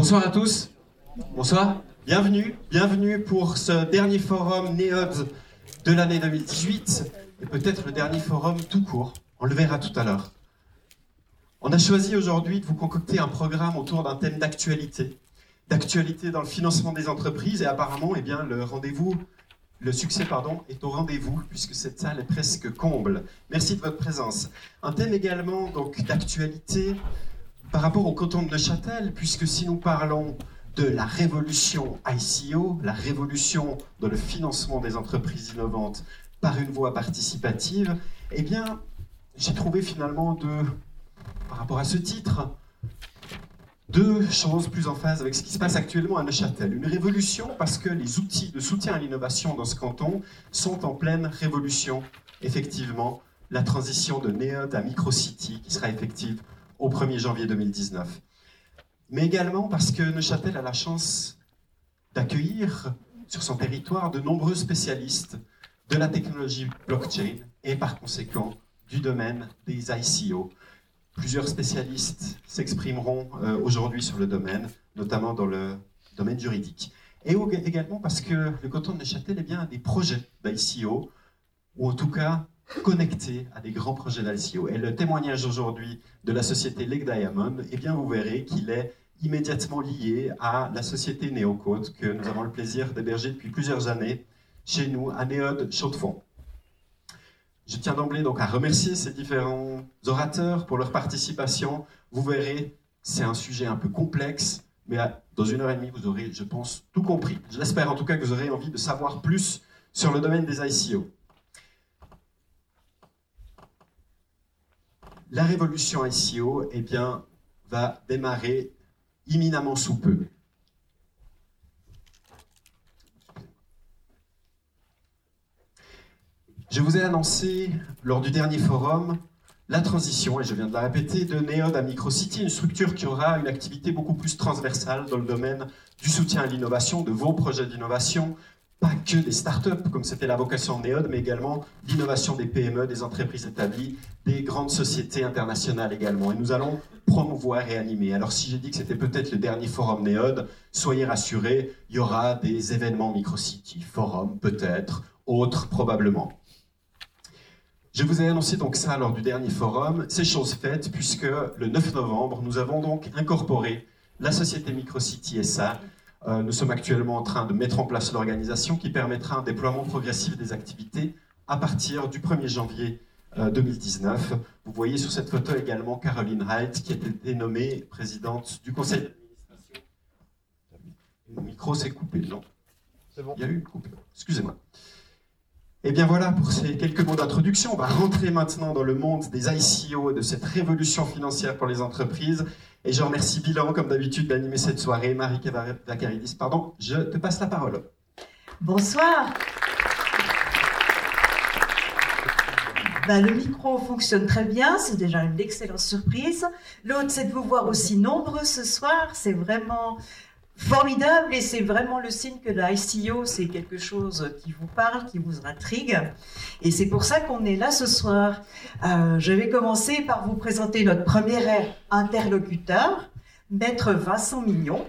Bonsoir à tous. Bonsoir. Bienvenue. Bienvenue pour ce dernier forum NEOD de l'année 2018 et peut-être le dernier forum tout court. On le verra tout à l'heure. On a choisi aujourd'hui de vous concocter un programme autour d'un thème d'actualité. D'actualité dans le financement des entreprises et apparemment, eh bien, le rendez-vous le succès pardon, est au rendez-vous puisque cette salle est presque comble. Merci de votre présence. Un thème également donc d'actualité par rapport au canton de Neuchâtel, puisque si nous parlons de la révolution ICO, la révolution dans le financement des entreprises innovantes par une voie participative, eh bien, j'ai trouvé finalement de, par rapport à ce titre, deux choses plus en phase avec ce qui se passe actuellement à Neuchâtel. Une révolution parce que les outils de soutien à l'innovation dans ce canton sont en pleine révolution. Effectivement, la transition de NEOD à Microcity qui sera effective au 1er janvier 2019. Mais également parce que Neuchâtel a la chance d'accueillir sur son territoire de nombreux spécialistes de la technologie blockchain et par conséquent du domaine des ICO. Plusieurs spécialistes s'exprimeront euh, aujourd'hui sur le domaine, notamment dans le domaine juridique. Et également parce que le canton de Neuchâtel est bien des projets d'ICO, ou en tout cas connectés à des grands projets d'ICO. Et le témoignage aujourd'hui de la société Lake Diamond, eh bien vous verrez qu'il est immédiatement lié à la société Neocode que nous avons le plaisir d'héberger depuis plusieurs années chez nous à Néode Chaux-de-Fonds. Je tiens d'emblée donc à remercier ces différents orateurs pour leur participation. Vous verrez, c'est un sujet un peu complexe, mais dans une heure et demie, vous aurez, je pense, tout compris. Je l'espère en tout cas que vous aurez envie de savoir plus sur le domaine des ICO. La révolution ICO, eh va démarrer imminemment sous peu. Je vous ai annoncé lors du dernier forum la transition, et je viens de la répéter, de Neod à Microcity, une structure qui aura une activité beaucoup plus transversale dans le domaine du soutien à l'innovation, de vos projets d'innovation, pas que des startups, comme c'était la vocation de Neod, mais également l'innovation des PME, des entreprises établies, des grandes sociétés internationales également. Et nous allons promouvoir et animer. Alors si j'ai dit que c'était peut-être le dernier forum Neod, soyez rassurés, il y aura des événements Microcity, forum peut-être, autres probablement. Je vous ai annoncé donc ça lors du dernier forum. C'est chose faite puisque le 9 novembre, nous avons donc incorporé la société Microcity SA. Euh, nous sommes actuellement en train de mettre en place l'organisation qui permettra un déploiement progressif des activités à partir du 1er janvier 2019. Euh, vous voyez sur cette photo également Caroline Wright qui a été nommée présidente du conseil d'administration. Le micro s'est coupé, non? C'est bon. Il y a eu une coupure. Excusez-moi. Eh bien voilà pour ces quelques mots d'introduction. On va rentrer maintenant dans le monde des ICO de cette révolution financière pour les entreprises. Et je remercie Bilan, comme d'habitude, d'animer cette soirée. Marie Vakaridis, pardon, je te passe la parole. Bonsoir. Ben, le micro fonctionne très bien, c'est déjà une excellente surprise. L'autre, c'est de vous voir aussi nombreux ce soir. C'est vraiment formidable et c'est vraiment le signe que l'ICO, c'est quelque chose qui vous parle, qui vous intrigue. Et c'est pour ça qu'on est là ce soir. Euh, je vais commencer par vous présenter notre premier interlocuteur, Maître Vincent Mignon.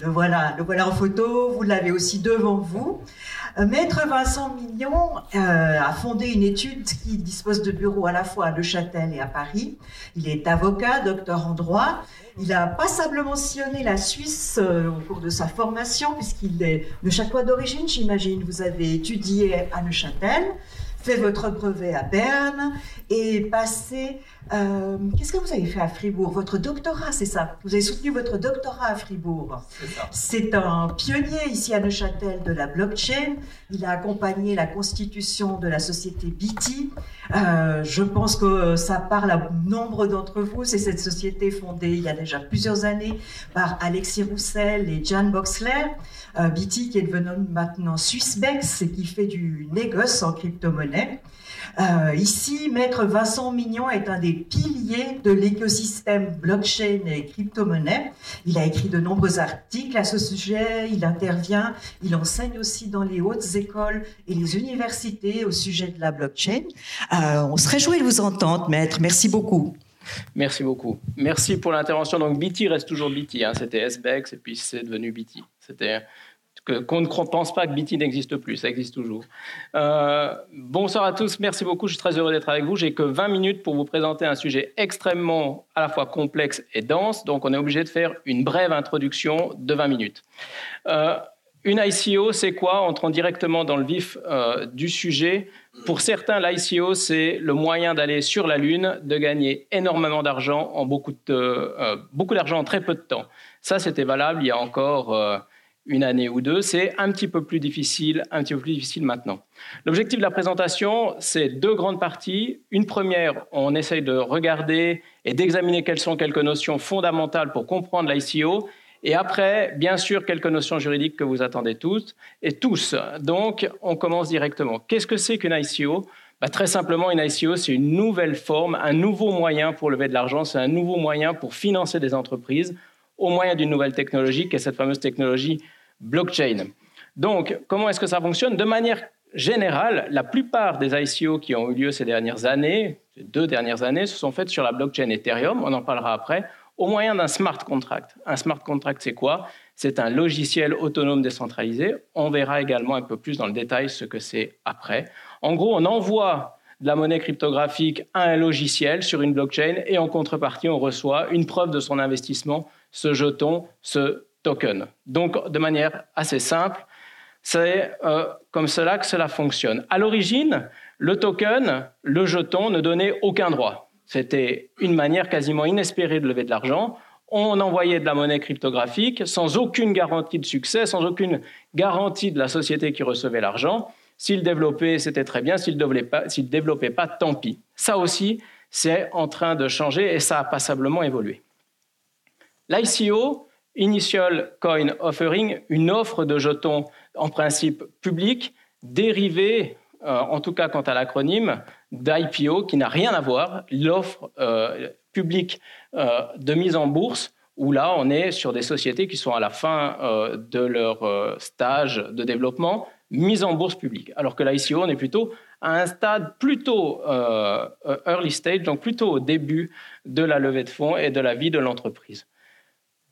Le voilà, le voilà en photo, vous l'avez aussi devant vous. Euh, Maître Vincent Mignon euh, a fondé une étude qui dispose de bureaux à la fois à Neuchâtel et à Paris. Il est avocat, docteur en droit, il a passablement sillonné la Suisse euh, au cours de sa formation, puisqu'il est neuchâtelois d'origine, j'imagine. Vous avez étudié à Neuchâtel, fait votre brevet à Berne et passé. Euh, qu'est-ce que vous avez fait à Fribourg? Votre doctorat, c'est ça Vous avez soutenu votre doctorat à Fribourg. C'est un pionnier ici à Neuchâtel de la blockchain. Il a accompagné la constitution de la société BT. Euh, je pense que ça parle à nombre d'entre vous. C'est cette société fondée il y a déjà plusieurs années par Alexis Roussel et Jan Boxler. Euh, BT qui est devenu maintenant Swissbex et qui fait du négoce en crypto-monnaie. Euh, ici, Maître Vincent Mignon est un des piliers de l'écosystème blockchain et crypto-monnaie. Il a écrit de nombreux articles à ce sujet, il intervient, il enseigne aussi dans les hautes écoles et les universités au sujet de la blockchain. Euh, on se réjouit de vous entendre, Maître. Merci beaucoup. Merci beaucoup. Merci pour l'intervention. Donc BT reste toujours BT. Hein. C'était SBEX et puis c'est devenu BT. C'était qu'on ne pense pas que BT n'existe plus, ça existe toujours. Euh, bonsoir à tous, merci beaucoup, je suis très heureux d'être avec vous. J'ai que 20 minutes pour vous présenter un sujet extrêmement à la fois complexe et dense, donc on est obligé de faire une brève introduction de 20 minutes. Euh, une ICO, c'est quoi? Entrons directement dans le vif euh, du sujet. Pour certains, l'ICO, c'est le moyen d'aller sur la Lune, de gagner énormément d'argent en beaucoup, d'argent en très peu de temps. Ça, c'était valable il y a encore une année ou deux, c'est un petit peu plus difficile, un petit peu plus difficile maintenant. L'objectif de la présentation, c'est deux grandes parties. Une première, on essaye de regarder et d'examiner quelles sont quelques notions fondamentales pour comprendre l'ICO. Et après, bien sûr, quelques notions juridiques que vous attendez tous et tous. Donc, on commence directement. Qu'est-ce que c'est qu'une ICO bah, Très simplement, une ICO, c'est une nouvelle forme, un nouveau moyen pour lever de l'argent, c'est un nouveau moyen pour financer des entreprises au moyen d'une nouvelle technologie, qui est cette fameuse technologie blockchain. Donc, comment est-ce que ça fonctionne? De manière générale, la plupart des ICO qui ont eu lieu ces dernières années, ces deux dernières années, se sont faites sur la blockchain Ethereum, on en parlera après, au moyen d'un smart contract. Un smart contract, c'est quoi? C'est un logiciel autonome décentralisé. On verra également un peu plus dans le détail ce que c'est après. En gros, on envoie de la monnaie cryptographique à un logiciel sur une blockchain et en contrepartie, on reçoit une preuve de son investissement, ce jeton, ce token. Donc, de manière assez simple, c'est euh, comme cela que cela fonctionne. À l'origine, le token, le jeton, ne donnait aucun droit. C'était une manière quasiment inespérée de lever de l'argent. On envoyait de la monnaie cryptographique sans aucune garantie de succès, sans aucune garantie de la société qui recevait l'argent. S'il développait, c'était très bien. S'il ne développait, développait pas, tant pis. Ça aussi, c'est en train de changer et ça a passablement évolué. L'ICO, Initial Coin Offering, une offre de jetons en principe public, dérivée, euh, en tout cas quant à l'acronyme, d'IPO, qui n'a rien à voir, l'offre euh, publique euh, de mise en bourse, où là, on est sur des sociétés qui sont à la fin de leur stage de développement, mise en bourse publique. Alors que l'ICO, on est plutôt à un stade plutôt early stage, donc plutôt au début de la levée de fonds et de la vie de l'entreprise.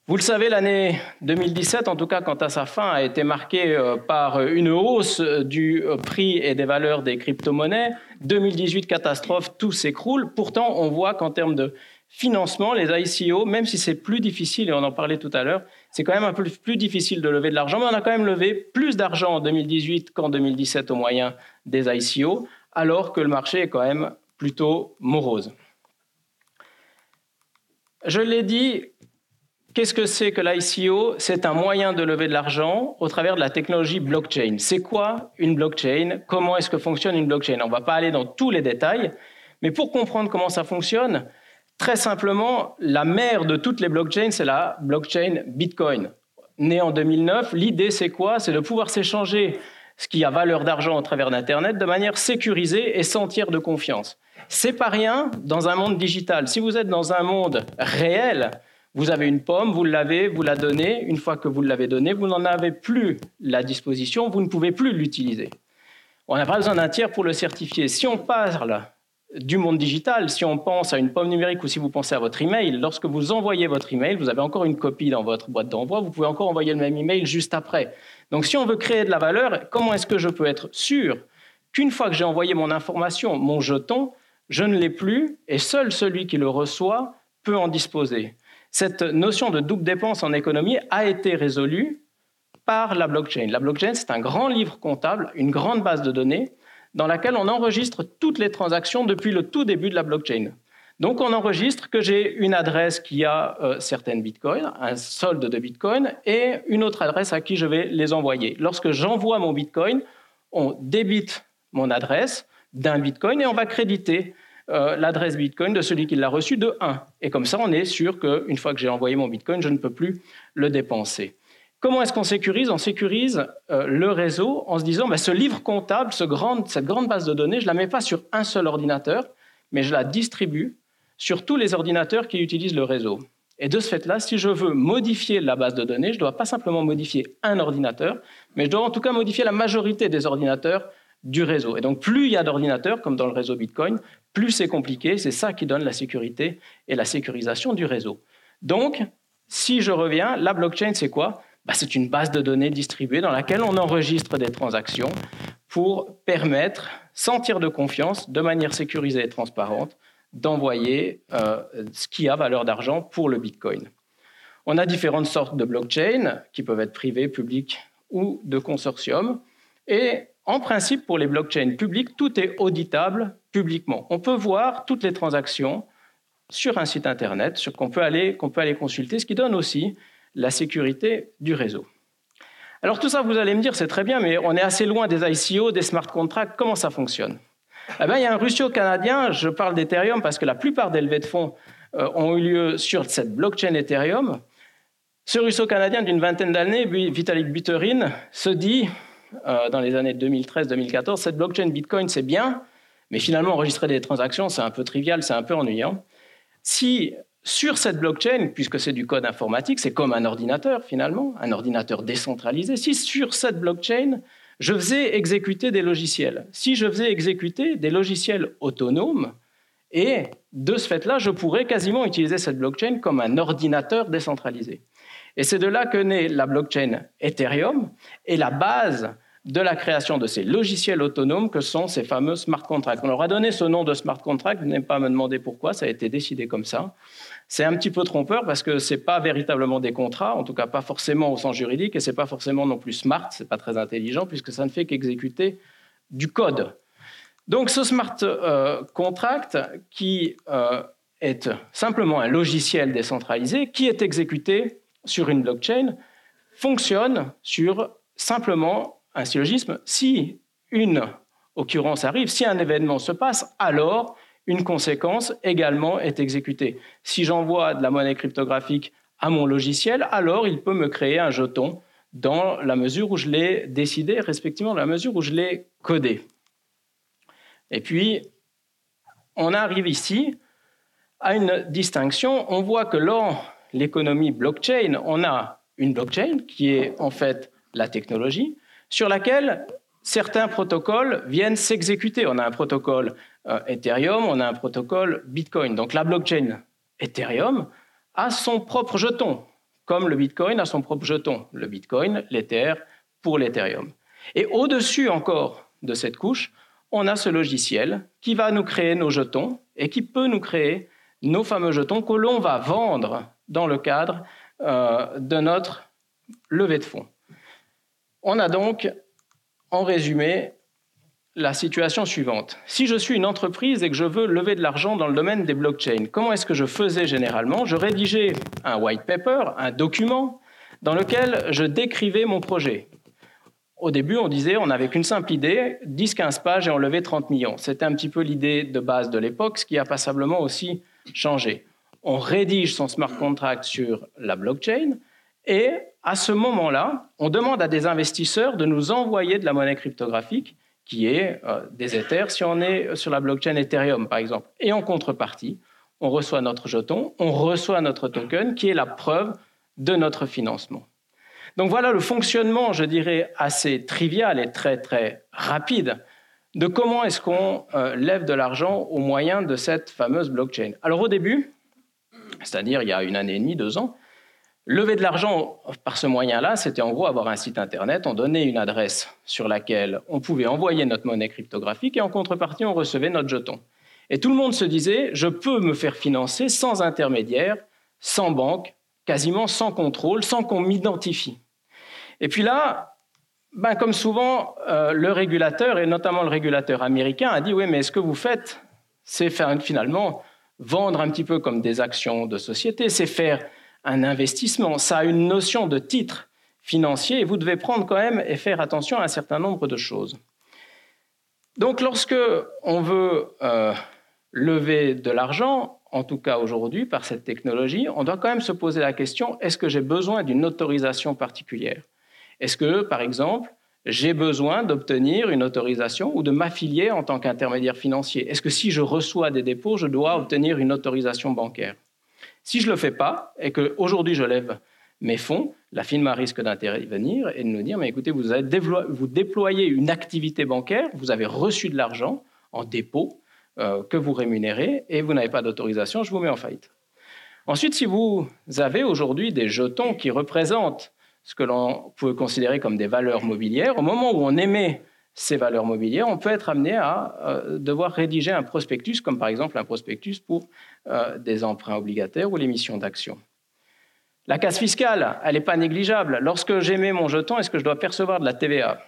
Vous le savez, l'année 2017, en tout cas quant à sa fin, a été marquée euh, par une hausse du euh, prix et des valeurs des crypto-monnaies. 2018, catastrophe, tout s'écroule. Pourtant, on voit qu'en termes de financement, les ICO, même si c'est plus difficile, et on en parlait tout à l'heure, c'est quand même un peu plus difficile de lever de l'argent, mais on a quand même levé plus d'argent en 2018 qu'en 2017 au moyen des ICO, alors que le marché est quand même plutôt morose. Je l'ai dit, Qu'est-ce que c'est que l'ICO C'est un moyen de lever de l'argent au travers de la technologie blockchain. C'est quoi une blockchain? Comment est-ce que fonctionne une blockchain? On ne va pas aller dans tous les détails, mais pour comprendre comment ça fonctionne, très simplement, la mère de toutes les blockchains, c'est la blockchain Bitcoin. Née en 2009, l'idée c'est quoi? C'est de pouvoir s'échanger ce qui a valeur d'argent au travers d'Internet de manière sécurisée et sans tiers de confiance. C'est pas rien dans un monde digital. Si vous êtes dans un monde réel, vous avez une pomme, vous l'avez, vous la donnez. Une fois que vous l'avez donnée, vous n'en avez plus la disposition, vous ne pouvez plus l'utiliser. On n'a pas besoin d'un tiers pour le certifier. Si on parle du monde digital, si on pense à une pomme numérique ou si vous pensez à votre email, lorsque vous envoyez votre email, vous avez encore une copie dans votre boîte d'envoi, vous pouvez encore envoyer le même email juste après. Donc si on veut créer de la valeur, comment est-ce que je peux être sûr qu'une fois que j'ai envoyé mon information, mon jeton, je ne l'ai plus et seul celui qui le reçoit peut en disposer? Cette notion de double dépense en économie a été résolue par la blockchain. La blockchain, c'est un grand livre comptable, une grande base de données dans laquelle on enregistre toutes les transactions depuis le tout début de la blockchain. Donc on enregistre que j'ai une adresse qui a euh, certaines bitcoins, un solde de bitcoin, et une autre adresse à qui je vais les envoyer. Lorsque j'envoie mon bitcoin, on débite mon adresse d'un bitcoin et on va créditer euh, l'adresse Bitcoin de celui qui l'a reçu de 1. Et comme ça, on est sûr qu'une fois que j'ai envoyé mon Bitcoin, je ne peux plus le dépenser. Comment est-ce qu'on sécurise? On sécurise euh, le réseau en se disant, bah, ce livre comptable, cette grande base de données, je ne la mets pas sur un seul ordinateur, mais je la distribue sur tous les ordinateurs qui utilisent le réseau. Et de ce fait-là, si je veux modifier la base de données, je ne dois pas simplement modifier un ordinateur, mais je dois en tout cas modifier la majorité des ordinateurs du réseau. Et donc plus il y a d'ordinateurs, comme dans le réseau Bitcoin, plus c'est compliqué, c'est ça qui donne la sécurité et la sécurisation du réseau. Donc, si je reviens, la blockchain, c'est quoi? Bah, C'est une base de données distribuée dans laquelle on enregistre des transactions pour permettre, sans tir de confiance, de manière sécurisée et transparente, d'envoyer euh, ce qui a valeur d'argent pour le Bitcoin. On a différentes sortes de blockchains qui peuvent être privées, publiques ou de consortium. Et en principe, pour les blockchains publiques, tout est auditable publiquement. On peut voir toutes les transactions sur un site Internet qu'on peut, aller, qu'on peut aller consulter, ce qui donne aussi la sécurité du réseau. Alors tout ça, vous allez me dire, c'est très bien, mais on est assez loin des ICO, des smart contracts, comment ça fonctionne? Eh bien, Il y a un russo-canadien, je parle d'Ethereum parce que la plupart des levées de fonds euh, ont eu lieu sur cette blockchain Ethereum. Ce russo-canadien d'une vingtaine d'années, Vitalik Buterin, se dit, euh, dans les années 2013-2014, cette blockchain Bitcoin, c'est bien, mais finalement, enregistrer des transactions, c'est un peu trivial, c'est un peu ennuyant. Si sur cette blockchain, puisque c'est du code informatique, c'est comme un ordinateur finalement, un ordinateur décentralisé, si sur cette blockchain, je faisais exécuter des logiciels, si je faisais exécuter des logiciels autonomes, et de ce fait-là, je pourrais quasiment utiliser cette blockchain comme un ordinateur décentralisé. Et c'est de là que naît la blockchain Ethereum et la base de la création de ces logiciels autonomes que sont ces fameux smart contracts. On leur a donné ce nom de smart contract, n'allez pas me demander pourquoi, ça a été décidé comme ça. C'est un petit peu trompeur parce que ce n'est pas véritablement des contrats, en tout cas pas forcément au sens juridique, et ce n'est pas forcément non plus smart, ce n'est pas très intelligent, puisque ça ne fait qu'exécuter du code. Donc ce smart euh, contract, qui euh, est simplement un logiciel décentralisé, qui est exécuté sur une blockchain, fonctionne sur simplement un syllogisme, si une occurrence arrive, si un événement se passe, alors une conséquence également est exécutée. Si j'envoie de la monnaie cryptographique à mon logiciel, alors il peut me créer un jeton dans la mesure où je l'ai décidé, respectivement dans la mesure où je l'ai codé. Et puis, on arrive ici à une distinction. On voit que dans l'économie blockchain, on a une blockchain qui est en fait la technologie, sur laquelle certains protocoles viennent s'exécuter. On a un protocole euh, Ethereum, on a un protocole Bitcoin. Donc la blockchain Ethereum a son propre jeton, comme le Bitcoin a son propre jeton. Le Bitcoin, l'Ether pour l'Ethereum. Et au-dessus encore de cette couche, on a ce logiciel qui va nous créer nos jetons et qui peut nous créer nos fameux jetons que l'on va vendre dans le cadre euh, de notre levée de fonds. On a donc, en résumé, la situation suivante. Si je suis une entreprise et que je veux lever de l'argent dans le domaine des blockchains, comment est-ce que je faisais généralement? Je rédigeais un white paper, un document, dans lequel je décrivais mon projet. Au début, on disait, on n'avait qu'une simple idée, 10-15 pages et on levait 30 millions. C'était un petit peu l'idée de base de l'époque, ce qui a passablement aussi changé. On rédige son smart contract sur la blockchain, et à ce moment-là, on demande à des investisseurs de nous envoyer de la monnaie cryptographique qui est euh, des Ethers si on est sur la blockchain Ethereum, par exemple. Et en contrepartie, on reçoit notre jeton, on reçoit notre token qui est la preuve de notre financement. Donc voilà le fonctionnement, je dirais, assez trivial et très très rapide de comment est-ce qu'on euh, lève de l'argent au moyen de cette fameuse blockchain. Alors au début, c'est-à-dire il y a une année et demie, deux ans, Lever de l'argent par ce moyen-là, c'était en gros avoir un site internet, on donnait une adresse sur laquelle on pouvait envoyer notre monnaie cryptographique et en contrepartie, on recevait notre jeton. Et tout le monde se disait, je peux me faire financer sans intermédiaire, sans banque, quasiment sans contrôle, sans qu'on m'identifie. Et puis là, ben comme souvent, euh, le régulateur, et notamment le régulateur américain, a dit, oui, mais ce que vous faites, c'est finalement vendre un petit peu comme des actions de société, c'est faire un investissement, ça a une notion de titre financier et vous devez prendre quand même et faire attention à un certain nombre de choses. Donc lorsque on veut euh, lever de l'argent, en tout cas aujourd'hui par cette technologie, on doit quand même se poser la question, est-ce que j'ai besoin d'une autorisation particulière? Est-ce que, par exemple, j'ai besoin d'obtenir une autorisation ou de m'affilier en tant qu'intermédiaire financier? Est-ce que si je reçois des dépôts, je dois obtenir une autorisation bancaire? Si je ne le fais pas et qu'aujourd'hui je lève mes fonds, la FINMA risque d'intervenir et de nous dire, mais écoutez, vous, vous déployez une activité bancaire, vous avez reçu de l'argent en dépôt, euh, que vous rémunérez et vous n'avez pas d'autorisation, je vous mets en faillite. Ensuite, si vous avez aujourd'hui des jetons qui représentent ce que l'on peut considérer comme des valeurs mobilières, au moment où on émet ces valeurs mobilières, on peut être amené à euh, devoir rédiger un prospectus, comme par exemple un prospectus pour euh, des emprunts obligataires ou l'émission d'actions. La casse fiscale, elle n'est pas négligeable. Lorsque j'émets mon jeton, est-ce que je dois percevoir de la TVA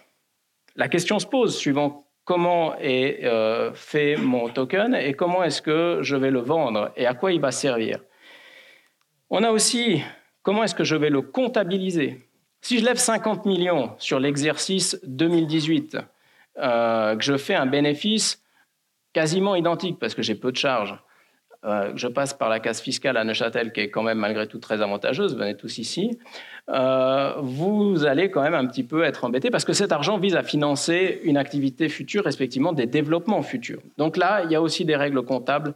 La question se pose suivant comment est euh, fait mon token et comment est-ce que je vais le vendre et à quoi il va servir. On a aussi comment est-ce que je vais le comptabiliser? Si je lève 50 millions sur l'exercice 2018, euh, que je fais un bénéfice quasiment identique parce que j'ai peu de charges, euh, je passe par la case fiscale à Neuchâtel, qui est quand même malgré tout très avantageuse, venez tous ici, euh, vous allez quand même un petit peu être embêté parce que cet argent vise à financer une activité future, respectivement des développements futurs. Donc là, il y a aussi des règles comptables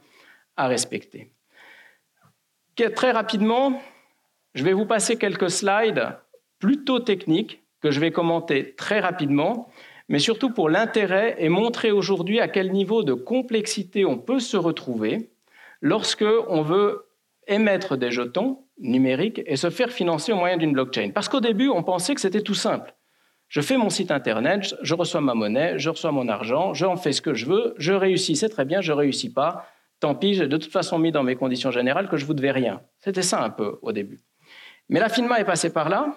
à respecter. Très rapidement, je vais vous passer quelques slides plutôt techniques que je vais commenter très rapidement, mais surtout pour l'intérêt et montrer aujourd'hui à quel niveau de complexité on peut se retrouver lorsque on veut émettre des jetons numériques et se faire financer au moyen d'une blockchain. Parce qu'au début, on pensait que c'était tout simple. Je fais mon site internet, je reçois ma monnaie, je reçois mon argent, je en fais ce que je veux, je réussis, c'est très bien, je réussis pas, tant pis, j'ai de toute façon mis dans mes conditions générales que je vous devais rien. C'était ça un peu au début. Mais la FINMA est passée par là,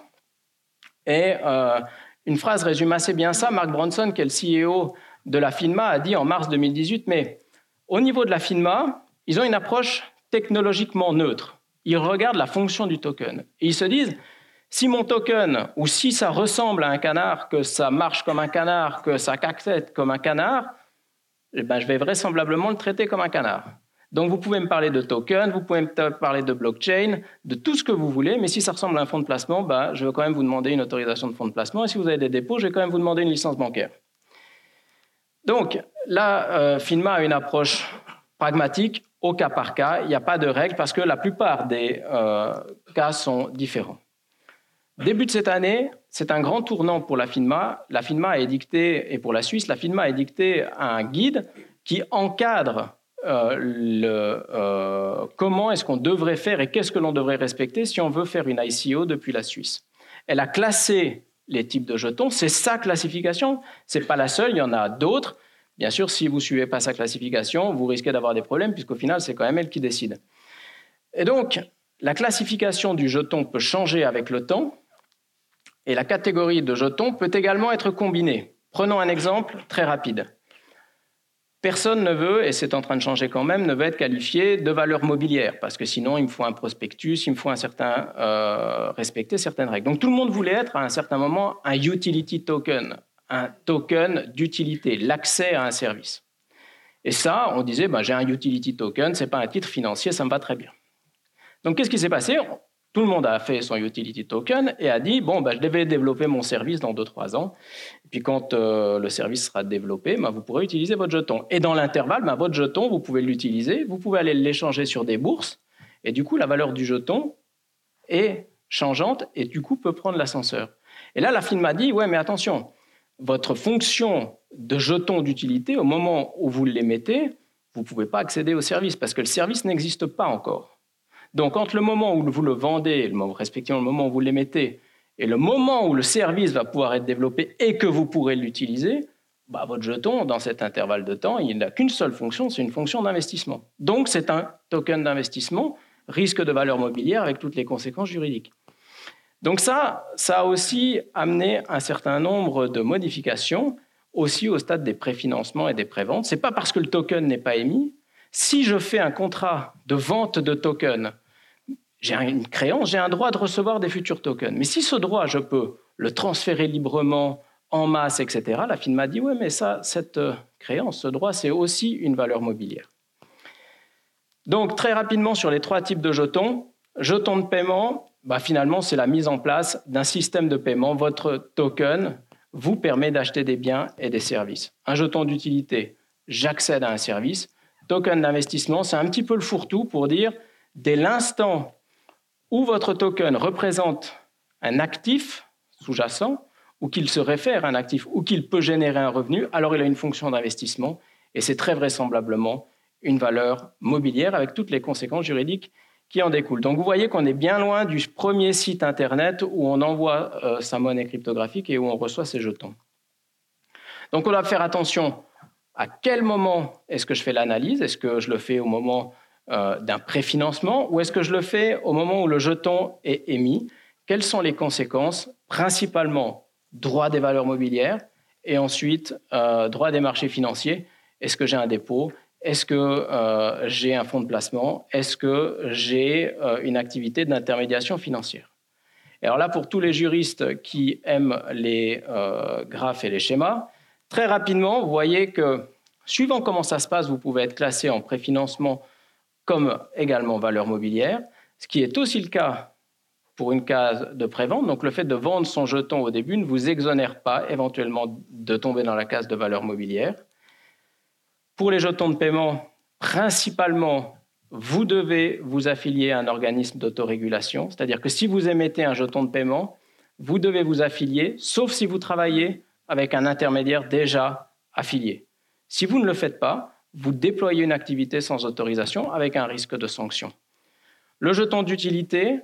et euh, une phrase résume assez bien ça. Mark Bronson, qui est le CEO de la FINMA, a dit en mars 2018, mais au niveau de la FINMA, ils ont une approche technologiquement neutre. Ils regardent la fonction du token. Et ils se disent, si mon token, ou si ça ressemble à un canard, que ça marche comme un canard, que ça caquette comme un canard, eh ben, je vais vraisemblablement le traiter comme un canard. Donc vous pouvez me parler de token, vous pouvez me parler de blockchain, de tout ce que vous voulez, mais si ça ressemble à un fonds de placement, bah, je vais quand même vous demander une autorisation de fonds de placement, et si vous avez des dépôts, je vais quand même vous demander une licence bancaire. Donc là, euh, FINMA a une approche pragmatique, au cas par cas, il n'y a pas de règle parce que la plupart des euh, cas sont différents. Début de cette année, c'est un grand tournant pour la FINMA. La FINMA a édicté, et pour la Suisse, la FINMA a édicté un guide qui encadre euh, euh, comment est-ce qu'on devrait faire et qu'est-ce que l'on devrait respecter si on veut faire une ICO depuis la Suisse? Elle a classé les types de jetons, c'est sa classification, c'est pas la seule, il y en a d'autres. Bien sûr, si vous suivez pas sa classification, vous risquez d'avoir des problèmes puisqu'au final, c'est quand même elle qui décide. Et donc, la classification du jeton peut changer avec le temps et la catégorie de jetons peut également être combinée. Prenons un exemple très rapide. Personne ne veut, et c'est en train de changer quand même, ne veut être qualifié de valeur mobilière, parce que sinon il me faut un prospectus, il me faut un certain, euh, respecter certaines règles. Donc tout le monde voulait être à un certain moment un utility token, un token d'utilité, l'accès à un service. Et ça, on disait, ben, j'ai un utility token, c'est pas un titre financier, ça me va très bien. Donc qu'est-ce qui s'est passé? Tout le monde a fait son utility token et a dit bon, ben, je devais développer mon service dans 2-3 ans. Puis quand euh, le service sera développé, ben, vous pourrez utiliser votre jeton. Et dans l'intervalle, ben, votre jeton, vous pouvez l'utiliser, vous pouvez aller l'échanger sur des bourses. Et du coup, la valeur du jeton est changeante et du coup peut prendre l'ascenseur. Et là, la firme m'a dit ouais, mais attention, votre fonction de jeton d'utilité, au moment où vous l'émettez, vous ne pouvez pas accéder au service parce que le service n'existe pas encore. Donc, entre le moment où vous le vendez, respectivement le moment où vous l'émettez, et le moment où le service va pouvoir être développé et que vous pourrez l'utiliser, bah, votre jeton, dans cet intervalle de temps, il n'a qu'une seule fonction, c'est une fonction d'investissement. Donc, c'est un token d'investissement, risque de valeur mobilière avec toutes les conséquences juridiques. Donc ça, ça a aussi amené un certain nombre de modifications, aussi au stade des préfinancements et des préventes. Ce n'est pas parce que le token n'est pas émis. Si je fais un contrat de vente de token j'ai une créance, j'ai un droit de recevoir des futurs tokens. Mais si ce droit, je peux le transférer librement, en masse, etc., la FIN m'a dit, oui, mais cette euh, créance, ce droit, c'est aussi une valeur mobilière. Donc, très rapidement, sur les trois types de jetons, jetons de paiement, bah, finalement, c'est la mise en place d'un système de paiement. Votre token vous permet d'acheter des biens et des services. Un jeton d'utilité, j'accède à un service. Token d'investissement, c'est un petit peu le fourre-tout pour dire, dès l'instant où votre token représente un actif sous-jacent, ou qu'il se réfère à un actif, ou qu'il peut générer un revenu, alors il a une fonction d'investissement, et c'est très vraisemblablement une valeur mobilière avec toutes les conséquences juridiques qui en découlent. Donc vous voyez qu'on est bien loin du premier site Internet où on envoie euh, sa monnaie cryptographique et où on reçoit ses jetons. Donc on doit faire attention à quel moment est-ce que je fais l'analyse Est-ce que je le fais au moment euh, d'un préfinancement ou est-ce que je le fais au moment où le jeton est émis? Quelles sont les conséquences? Principalement droit des valeurs mobilières et ensuite euh, droit des marchés financiers. Est-ce que j'ai un dépôt? Est-ce que euh, j'ai un fonds de placement? Est-ce que j'ai une activité d'intermédiation financière? Alors là, pour tous les juristes qui aiment les graphes et les schémas, très rapidement, vous voyez que suivant comment ça se passe, vous pouvez être classé en préfinancement comme également valeur mobilière, ce qui est aussi le cas pour une case de prévente. Donc le fait de vendre son jeton au début ne vous exonère pas éventuellement de tomber dans la case de valeur mobilière. Pour les jetons de paiement, principalement, vous devez vous affilier à un organisme d'autorégulation, c'est-à-dire que si vous émettez un jeton de paiement, vous devez vous affilier, sauf si vous travaillez avec un intermédiaire déjà affilié. Si vous ne le faites pas, vous déployez une activité sans autorisation avec un risque de sanction. Le jeton d'utilité,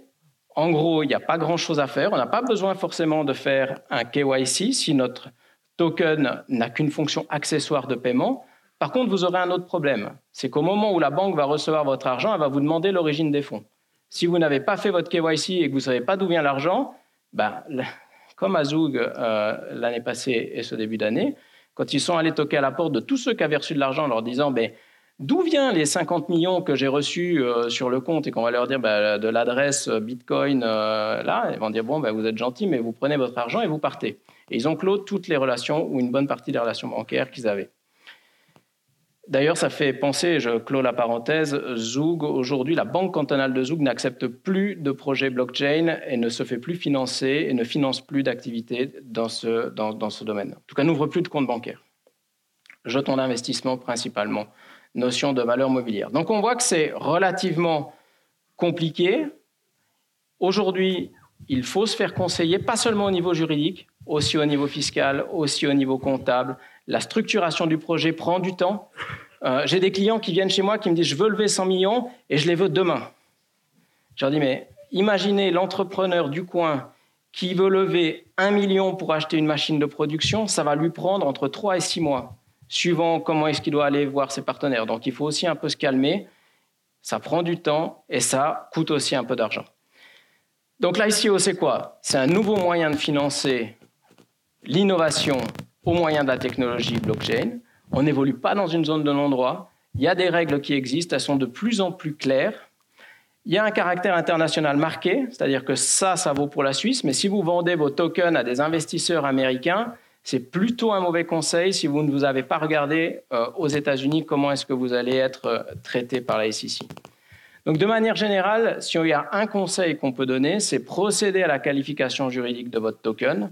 en gros, il n'y a pas grand-chose à faire. On n'a pas besoin forcément de faire un KYC si notre token n'a qu'une fonction accessoire de paiement. Par contre, vous aurez un autre problème. C'est qu'au moment où la banque va recevoir votre argent, elle va vous demander l'origine des fonds. Si vous n'avez pas fait votre KYC et que vous ne savez pas d'où vient l'argent, ben, comme à Zoug euh, l'année passée et ce début d'année, quand ils sont allés toquer à la porte de tous ceux qui avaient reçu de l'argent en leur disant ben, d'où viennent les 50 millions que j'ai reçus euh, sur le compte? Et qu'on va leur dire ben, de l'adresse Bitcoin euh, là, ils vont dire bon, ben, vous êtes gentil, mais vous prenez votre argent et vous partez. Et ils ont clos toutes les relations ou une bonne partie des relations bancaires qu'ils avaient. D'ailleurs, ça fait penser, je clôt la parenthèse, Zoug, aujourd'hui, la banque cantonale de Zoug n'accepte plus de projets blockchain et ne se fait plus financer et ne finance plus d'activités dans ce, dans, ce domaine. En tout cas, n'ouvre plus de compte bancaire. Jetons d'investissement principalement, notion de valeur mobilière. Donc on voit que c'est relativement compliqué. Aujourd'hui, il faut se faire conseiller, pas seulement au niveau juridique, aussi au niveau fiscal, aussi au niveau comptable, la structuration du projet prend du temps. Euh, j'ai des clients qui viennent chez moi qui me disent je veux lever 100 millions et je les veux demain. Je leur dis mais imaginez l'entrepreneur du coin qui veut lever 1 million pour acheter une machine de production, ça va lui prendre entre 3 et 6 mois, suivant comment est-ce qu'il doit aller voir ses partenaires. Donc il faut aussi un peu se calmer, ça prend du temps et ça coûte aussi un peu d'argent. Donc l'ICO, c'est quoi? C'est un nouveau moyen de financer l'innovation au moyen de la technologie blockchain. On n'évolue pas dans une zone de non-droit. Il y a des règles qui existent, elles sont de plus en plus claires. Il y a un caractère international marqué, c'est-à-dire que ça, ça vaut pour la Suisse, mais si vous vendez vos tokens à des investisseurs américains, c'est plutôt un mauvais conseil si vous ne vous avez pas regardé euh, aux États-Unis comment est-ce que vous allez être euh, traité par la SEC. Donc de manière générale, si y a un conseil qu'on peut donner, c'est procéder à la qualification juridique de votre token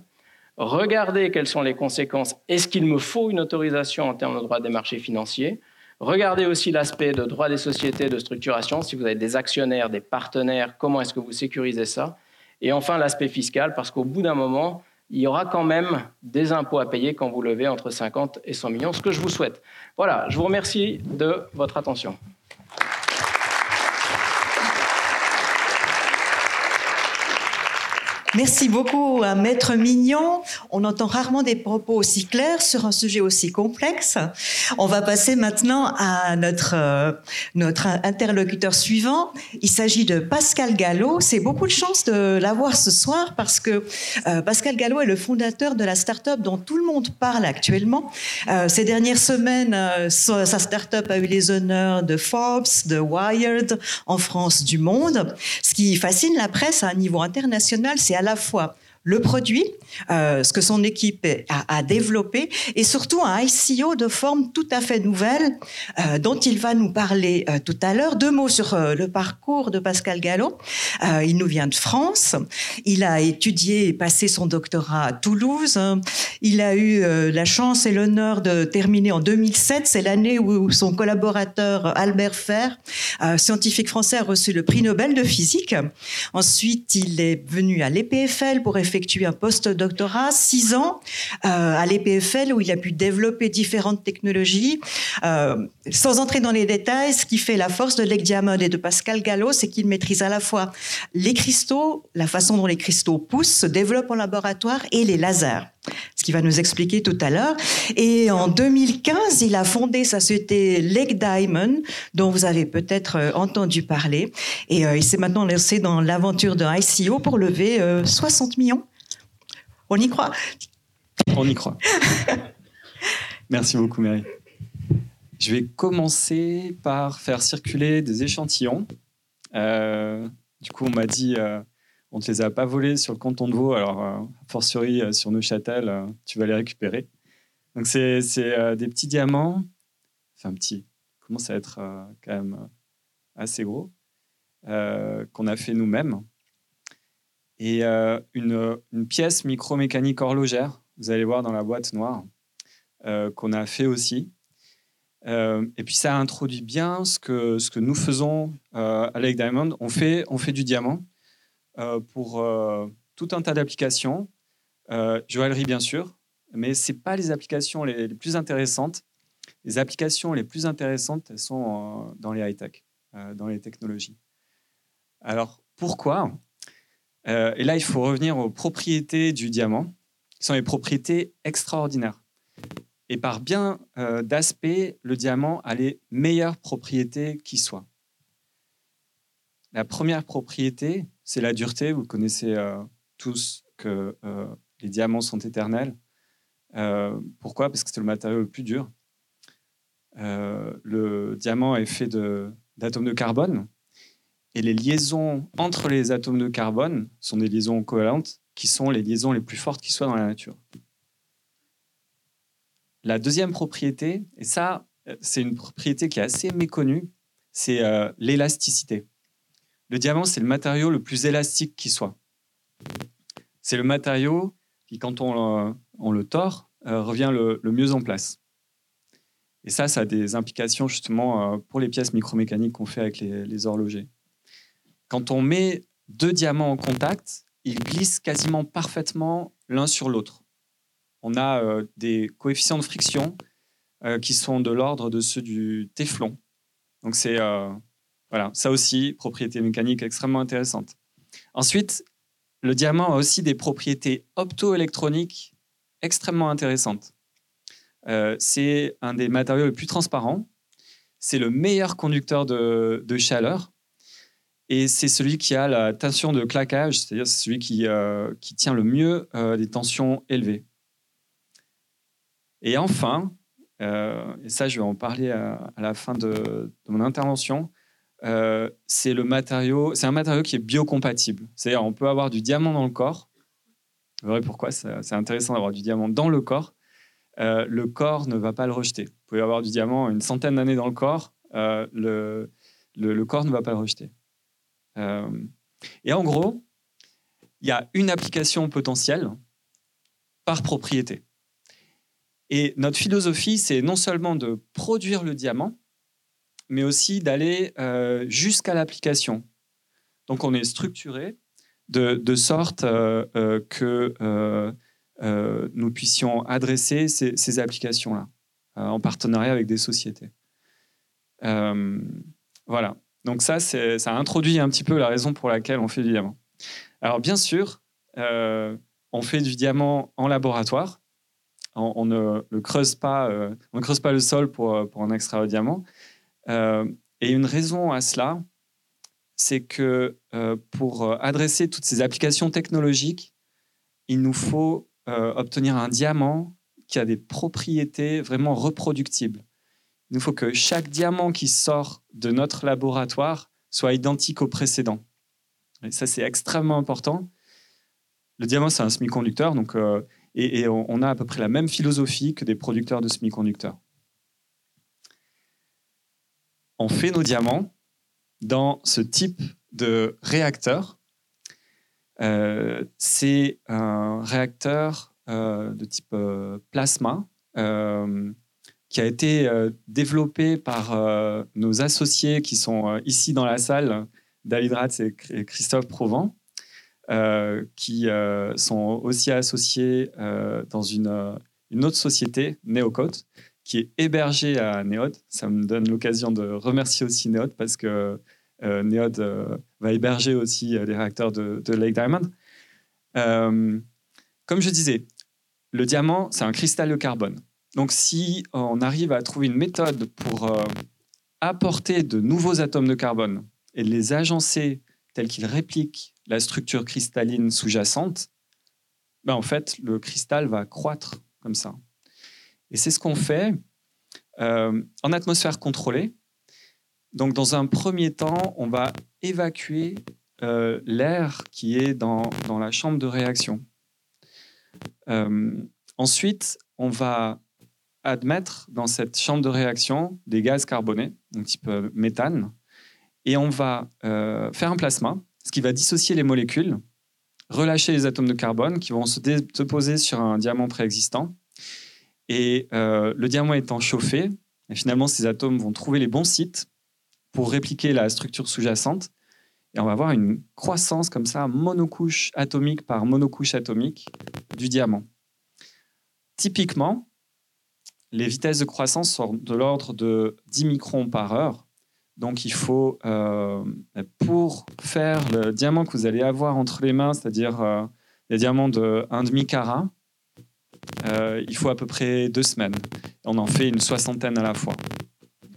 regardez quelles sont les conséquences. Est-ce qu'il me faut une autorisation en termes de droit des marchés financiers? Regardez aussi l'aspect de droit des sociétés, de structuration. Si vous avez des actionnaires, des partenaires, comment est-ce que vous sécurisez ça? Et enfin, l'aspect fiscal, parce qu'au bout d'un moment, il y aura quand même des impôts à payer quand vous levez entre 50 et 100 millions, ce que je vous souhaite. Voilà, je vous remercie de votre attention. Merci beaucoup à Maître Mignon. On entend rarement des propos aussi clairs sur un sujet aussi complexe. On va passer maintenant à notre, euh, interlocuteur suivant. Il s'agit de Pascal Gallo. C'est beaucoup de chance de l'avoir ce soir parce que euh, Pascal Gallo est le fondateur de la start-up dont tout le monde parle actuellement. Euh, ces dernières semaines, sa start-up a eu les honneurs de Forbes, de Wired en France du monde. Ce qui fascine la presse à un niveau international, c'est à la fois le produit, euh, ce que son équipe a, développé, et surtout un ICO de forme tout à fait nouvelle, euh, dont il va nous parler euh, tout à l'heure. Deux mots sur le parcours de Pascal Gallo. il nous vient de France. Il a étudié et passé son doctorat à Toulouse. Il a eu la chance et l'honneur de terminer en 2007. C'est l'année où son collaborateur Albert Fer, scientifique français, a reçu le prix Nobel de physique. Ensuite, il est venu à l'EPFL pour effectuer effectué un post-doctorat, six ans, à l'EPFL, où il a pu développer différentes technologies. sans entrer dans les détails, ce qui fait la force de Lec Diamond et de Pascal Gallo, c'est qu'il maîtrise à la fois les cristaux, la façon dont les cristaux poussent, se développent en laboratoire, et les lasers ce qu'il va nous expliquer tout à l'heure. Et en 2015, il a fondé sa société Lake Diamond, dont vous avez peut-être euh, entendu parler. Et euh, il s'est maintenant lancé dans l'aventure d'un ICO pour lever 60 euh, millions. On y croit? On y croit. Merci beaucoup, Mary. Je vais commencer par faire circuler des échantillons. du coup, on m'a dit on ne te les a pas volés sur le canton de Vaud, alors euh, fortiori euh, sur Neuchâtel, euh, tu vas les récupérer. Donc c'est des petits diamants, enfin petit, commence à être quand même assez gros, qu'on a fait nous-mêmes. Et une, une, pièce micromécanique horlogère, vous allez voir dans la boîte noire, qu'on a fait aussi. et puis ça introduit bien ce que, ce que nous faisons à Lake Diamond. On fait, on fait du diamant. Euh, pour euh, tout un tas d'applications. Euh, joaillerie, bien sûr, mais ce pas les applications les, plus intéressantes. Les applications les plus intéressantes, elles sont dans les high-tech, dans les technologies. Alors, pourquoi? Et là, il faut revenir aux propriétés du diamant, qui sont les propriétés extraordinaires. Et par bien d'aspect, le diamant a les meilleures propriétés qui soient. La première propriété, c'est la dureté. Vous connaissez euh, tous que euh, les diamants sont éternels. Euh, pourquoi? Parce que c'est le matériau le plus dur. le diamant est fait d'atomes de, carbone. Et les liaisons entre les atomes de carbone sont des liaisons covalentes qui sont les liaisons les plus fortes qui soient dans la nature. La deuxième propriété, et ça, c'est une propriété qui est assez méconnue, c'est l'élasticité. Le diamant, c'est le matériau le plus élastique qui soit. C'est le matériau qui, quand on, le tord, euh, revient le, mieux en place. Et ça, ça a des implications justement euh, pour les pièces micromécaniques qu'on fait avec les, horlogers. Quand on met deux diamants en contact, ils glissent quasiment parfaitement l'un sur l'autre. On a euh, des coefficients de friction qui sont de l'ordre de ceux du téflon. Donc c'est voilà, ça aussi, propriété mécanique extrêmement intéressante. Ensuite, le diamant a aussi des propriétés optoélectroniques extrêmement intéressantes. Euh, c'est un des matériaux les plus transparents. C'est le meilleur conducteur de, chaleur. Et c'est celui qui a la tension de claquage, c'est-à-dire c'est celui qui, euh, qui, tient le mieux euh, des tensions élevées. Et enfin, et ça je vais en parler à, la fin de mon intervention, euh, c'est le matériau, c'est un matériau qui est biocompatible. C'est-à-dire, on peut avoir du diamant dans le corps. Vous verrez pourquoi c'est intéressant d'avoir du diamant dans le corps. Euh, le corps ne va pas le rejeter. Vous pouvez avoir du diamant une centaine d'années dans le corps, euh, le, corps ne va pas le rejeter. et en gros, il y a une application potentielle par propriété. Et notre philosophie, c'est non seulement de produire le diamant, mais aussi d'aller euh, jusqu'à l'application. Donc on est structuré de, sorte euh, euh, que nous puissions adresser ces, applications-là en partenariat avec des sociétés. voilà. Donc ça, ça introduit un petit peu la raison pour laquelle on fait du diamant. Alors bien sûr, on fait du diamant en laboratoire. On, ne creuse pas, on creuse pas le sol pour, pour en extraire le diamant. Euh, et une raison à cela, c'est que euh, pour euh, adresser toutes ces applications technologiques, il nous faut obtenir un diamant qui a des propriétés vraiment reproductibles. Il nous faut que chaque diamant qui sort de notre laboratoire soit identique au précédent. Et ça, c'est extrêmement important. Le diamant, c'est un semi-conducteur, donc, et, on a à peu près la même philosophie que des producteurs de semi-conducteurs on fait nos diamants dans ce type de réacteur. Euh, c'est un réacteur euh, de type euh, plasma qui a été développé par nos associés qui sont ici dans la salle, Dalidrat et Christophe Provent. qui sont aussi associés dans une, une, autre société, Neocode, qui est hébergée à Neod. Ça me donne l'occasion de remercier aussi Neod parce que Neod va héberger aussi les réacteurs de, Lake Diamond. comme je disais, le diamant, c'est un cristal de carbone. Donc si on arrive à trouver une méthode pour euh, apporter de nouveaux atomes de carbone et les agencer tels qu'ils répliquent la structure cristalline sous-jacente, ben en fait, le cristal va croître comme ça. Et c'est ce qu'on fait euh, en atmosphère contrôlée. Donc, dans un premier temps, on va évacuer euh, l'air qui est dans, dans, la chambre de réaction. ensuite, on va admettre dans cette chambre de réaction des gaz carbonés, donc type euh, méthane, et on va euh, faire un plasma, ce qui va dissocier les molécules, relâcher les atomes de carbone qui vont se déposer sur un diamant préexistant. Et euh, le diamant étant chauffé, finalement ces atomes vont trouver les bons sites pour répliquer la structure sous-jacente. Et on va avoir une croissance comme ça, monocouche atomique par monocouche atomique du diamant. Typiquement, les vitesses de croissance sont de l'ordre de 10 microns par heure. Donc il faut, euh, pour faire le diamant que vous allez avoir entre les mains, c'est-à-dire euh, les diamants de 1,5 carat, euh, il faut à peu près deux semaines. On en fait une soixantaine à la fois,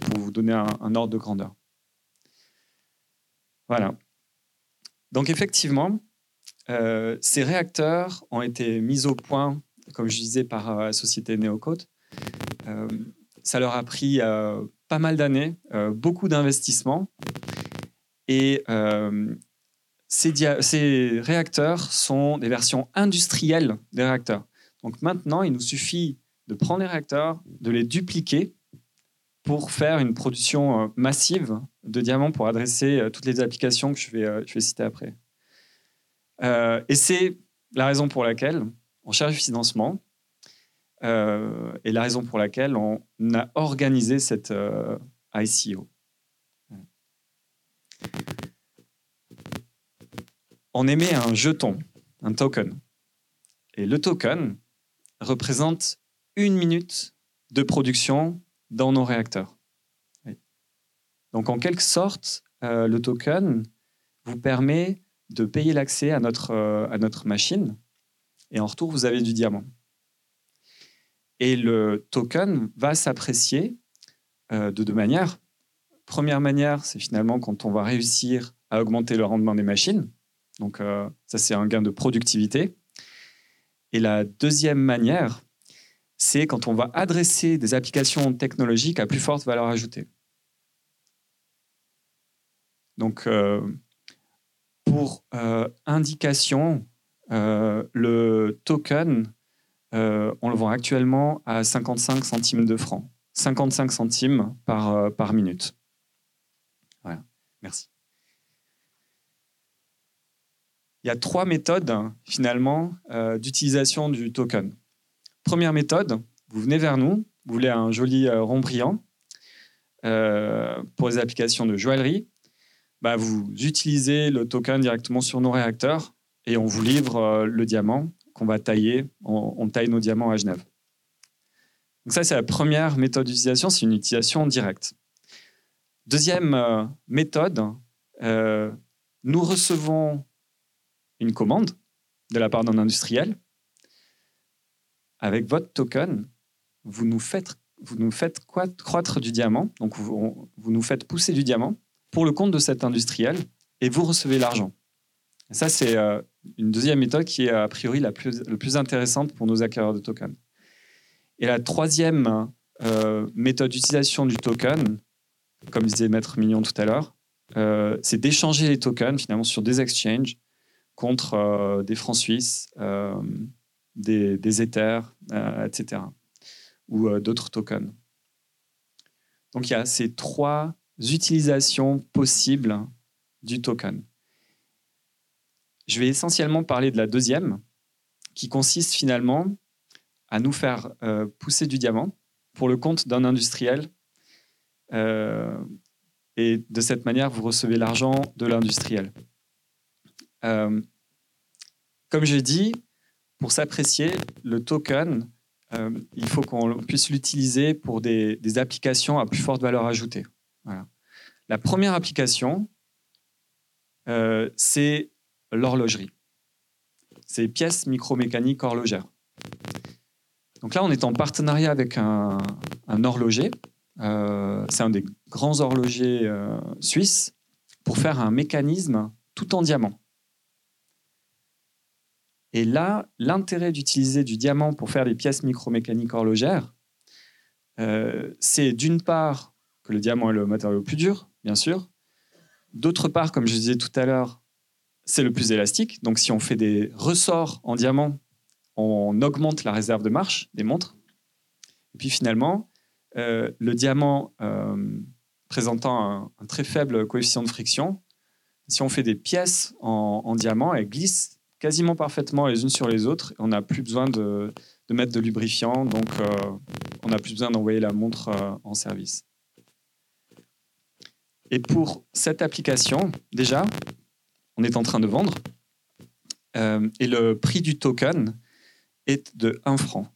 pour vous donner un, ordre de grandeur. Voilà. Donc effectivement, ces réacteurs ont été mis au point, comme je disais, par la société Neocode, euh, ça leur a pris euh, pas mal d'années, euh, beaucoup d'investissements. Et ces, ces, réacteurs sont des versions industrielles des réacteurs. Donc maintenant, il nous suffit de prendre les réacteurs, de les dupliquer pour faire une production massive de diamants pour adresser toutes les applications que je vais, je vais citer après. et c'est la raison pour laquelle on cherche du financement euh, et la raison pour laquelle on a organisé cette euh, ICO. On émet un jeton, un token. Et le token représente une minute de production dans nos réacteurs. Donc en quelque sorte, euh, le token vous permet de payer l'accès à notre, à notre machine et en retour, vous avez du diamant. Et le token va s'apprécier euh, de deux manières. Première manière, c'est finalement quand on va réussir à augmenter le rendement des machines. Donc euh, ça, c'est un gain de productivité. Et la deuxième manière, c'est quand on va adresser des applications technologiques à plus forte valeur ajoutée. Donc, euh, pour indication, le token euh, on le vend actuellement à 55 centimes de francs. 55 centimes euh, par minute. Voilà, merci. Il y a trois méthodes finalement euh, d'utilisation du token. Première méthode, vous venez vers nous, vous voulez un joli rond brillant pour les applications de joaillerie. Bah, vous utilisez le token directement sur nos réacteurs et on vous livre le diamant qu'on va tailler. On, taille nos diamants à Genève. Donc ça, c'est la première méthode d'utilisation, c'est une utilisation directe. Deuxième euh, méthode, euh, nous recevons une commande de la part d'un industriel. Avec votre token, vous nous faites, vous nous faites croître du diamant, donc vous, nous faites pousser du diamant pour le compte de cet industriel et vous recevez l'argent. Ça, c'est euh, une deuxième méthode qui est a priori la plus, plus intéressante pour nos acquéreurs de tokens. Et la troisième euh, méthode d'utilisation du token, comme disait Maître Mignon tout à l'heure, euh, c'est d'échanger les tokens finalement sur des exchanges contre euh, des francs suisses, des, des Ethers, etc. ou d'autres tokens. Donc il y a ces trois utilisations possibles du token. Je vais essentiellement parler de la deuxième, qui consiste finalement à nous faire euh, pousser du diamant pour le compte d'un industriel. Euh, et de cette manière, vous recevez l'argent de l'industriel. Euh, comme je dit, pour s'apprécier, le token, euh, il faut qu'on puisse l'utiliser pour des, applications à plus forte valeur ajoutée. La première application, euh, c'est l'horlogerie. C'est pièces micromécaniques horlogères. Donc là, on est en partenariat avec un, horloger. Euh, c'est un des grands horlogers suisses pour faire un mécanisme tout en diamant. Et là, l'intérêt d'utiliser du diamant pour faire des pièces micromécaniques horlogères, euh, c'est d'une part que le diamant est le matériau le plus dur, bien sûr. D'autre part, comme je disais tout à l'heure, c'est le plus élastique. Donc si on fait des ressorts en diamant, on augmente la réserve de marche des montres. Et puis finalement, euh, le diamant euh, présentant un, très faible coefficient de friction, si on fait des pièces en, en diamant, elles glissent quasiment parfaitement les unes sur les autres. On n'a plus besoin de, mettre de lubrifiant, donc euh, on n'a plus besoin d'envoyer la montre euh, en service. Et pour cette application, déjà, on est en train de vendre. Euh, et le prix du token est de 1 franc.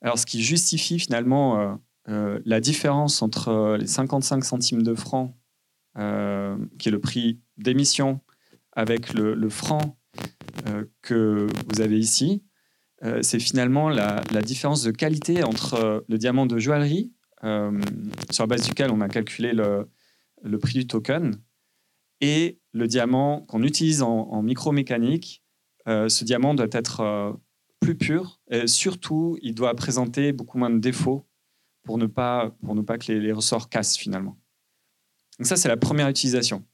Alors, ce qui justifie finalement la différence entre les 55 centimes de franc, qui est le prix d'émission, avec le, franc euh, que vous avez ici, euh, c'est finalement la, différence de qualité entre euh, le diamant de joaillerie, sur la base duquel on a calculé le, prix du token, et le diamant qu'on utilise en, micromécanique. ce diamant doit être plus pur et surtout, il doit présenter beaucoup moins de défauts pour ne pas, que les ressorts cassent finalement. Donc ça, c'est la première utilisation.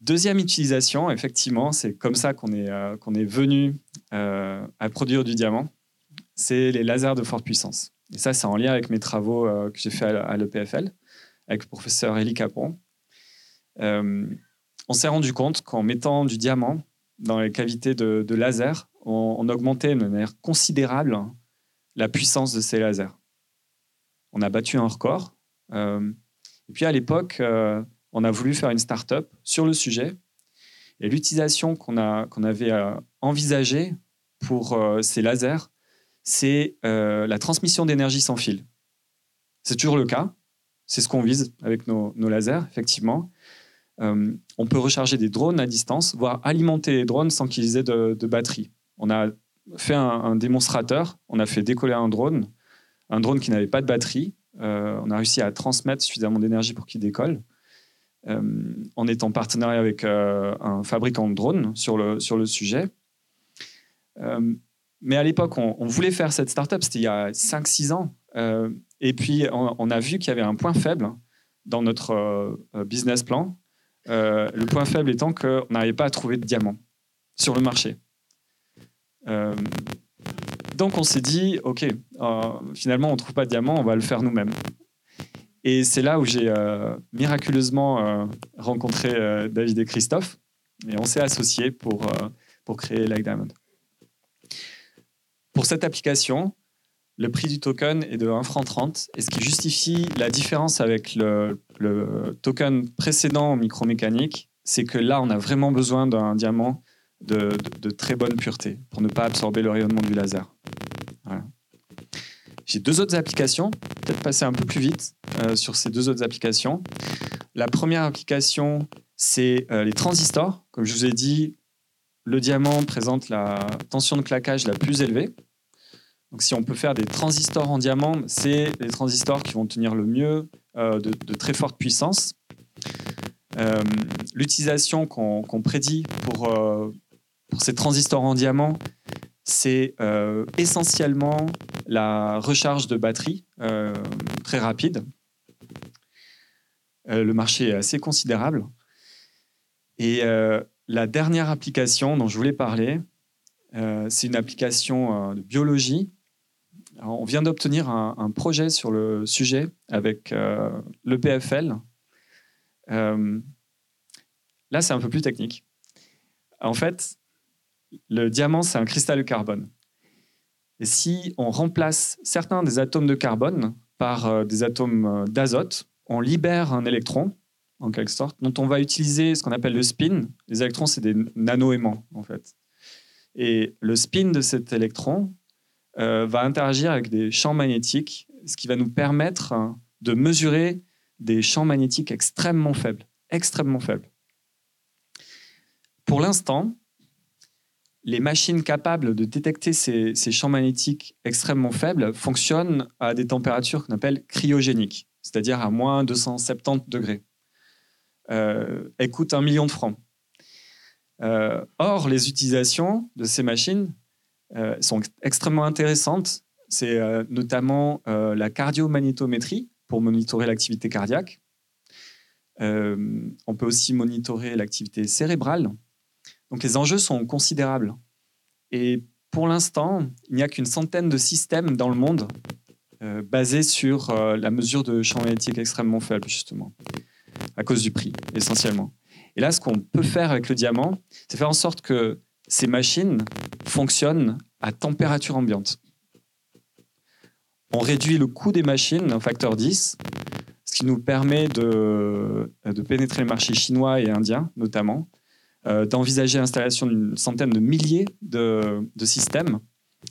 Deuxième utilisation, effectivement, c'est comme ça qu'on est, euh, venu euh, à produire du diamant, c'est les lasers de forte puissance. Et ça, c'est en lien avec mes travaux euh, que j'ai fait à, l'EPFL avec le professeur Elie Capron. on s'est rendu compte qu'en mettant du diamant dans les cavités de, laser, on, augmentait de manière considérable la puissance de ces lasers. On a battu un record. et puis à l'époque, on a voulu faire une start-up sur le sujet. Et l'utilisation qu'on avait euh, envisagée pour euh, ces lasers, c'est euh, la transmission d'énergie sans fil. C'est toujours le cas. C'est ce qu'on vise avec nos, lasers, effectivement. on peut recharger des drones à distance, voire alimenter les drones sans qu'ils aient de, batterie. On a fait un, démonstrateur, on a fait décoller un drone, un drone qui n'avait pas de batterie. on a réussi à transmettre suffisamment d'énergie pour qu'il décolle. Euh, en étant partenaire avec euh, un fabricant de drones sur le, sur le sujet. Euh, mais à l'époque, on, voulait faire cette startup, c'était il y a 5-6 ans. et puis, on, a vu qu'il y avait un point faible dans notre business plan. le point faible étant qu'on n'arrivait pas à trouver de diamants sur le marché. donc on s'est dit, OK, finalement on ne trouve pas de diamants, on va le faire nous-mêmes. Et c'est là où j'ai euh, miraculeusement euh, rencontré euh, David et Christophe. Et on s'est associés pour, pour créer Like Diamond. Pour cette application, le prix du token est de 1 franc 30. Et ce qui justifie la différence avec le, token précédent en micromécanique, c'est que là, on a vraiment besoin d'un diamant de, de, très bonne pureté pour ne pas absorber le rayonnement du laser. J'ai deux autres applications, peut-être passer un peu plus vite euh, sur ces deux autres applications. La première application, c'est euh, les transistors. Comme je vous ai dit, le diamant présente la tension de claquage la plus élevée. Donc si on peut faire des transistors en diamant, c'est les transistors qui vont tenir le mieux euh, de, très forte puissance. L'utilisation qu'on prédit pour, ces transistors en diamant, c'est essentiellement la recharge de batterie euh, très rapide. Euh, le marché est assez considérable. Et la dernière application dont je voulais parler, c'est une application de biologie. on vient d'obtenir un, un, projet sur le sujet avec l'EPFL. là, c'est un peu plus technique. En fait, le diamant, c'est un cristal de carbone. Et si on remplace certains des atomes de carbone par euh, des atomes euh, d'azote, on libère un électron en quelque sorte, dont on va utiliser ce qu'on appelle le spin. Les électrons, c'est des nano-aimants, en fait. Et le spin de cet électron euh, va interagir avec des champs magnétiques, ce qui va nous permettre de mesurer des champs magnétiques extrêmement faibles, extrêmement faibles. Pour l'instant, les machines capables de détecter ces, champs magnétiques extrêmement faibles fonctionnent à des températures qu'on appelle cryogéniques, c'est-à-dire à moins 270 degrés. Euh, elles coûtent un million de francs. Euh, or, les utilisations de ces machines euh, sont extrêmement intéressantes. C'est notamment la cardiomagnétométrie pour monitorer l'activité cardiaque. on peut aussi monitorer l'activité cérébrale donc les enjeux sont considérables. Et pour l'instant, il n'y a qu'une centaine de systèmes dans le monde euh, basés sur euh, la mesure de champ magnétique extrêmement faible, justement, à cause du prix, essentiellement. Et là, ce qu'on peut faire avec le diamant, c'est faire en sorte que ces machines fonctionnent à température ambiante. On réduit le coût des machines un facteur 10, ce qui nous permet de, de pénétrer les marchés chinois et indiens, notamment, d'envisager l'installation d'une centaine de milliers de, systèmes.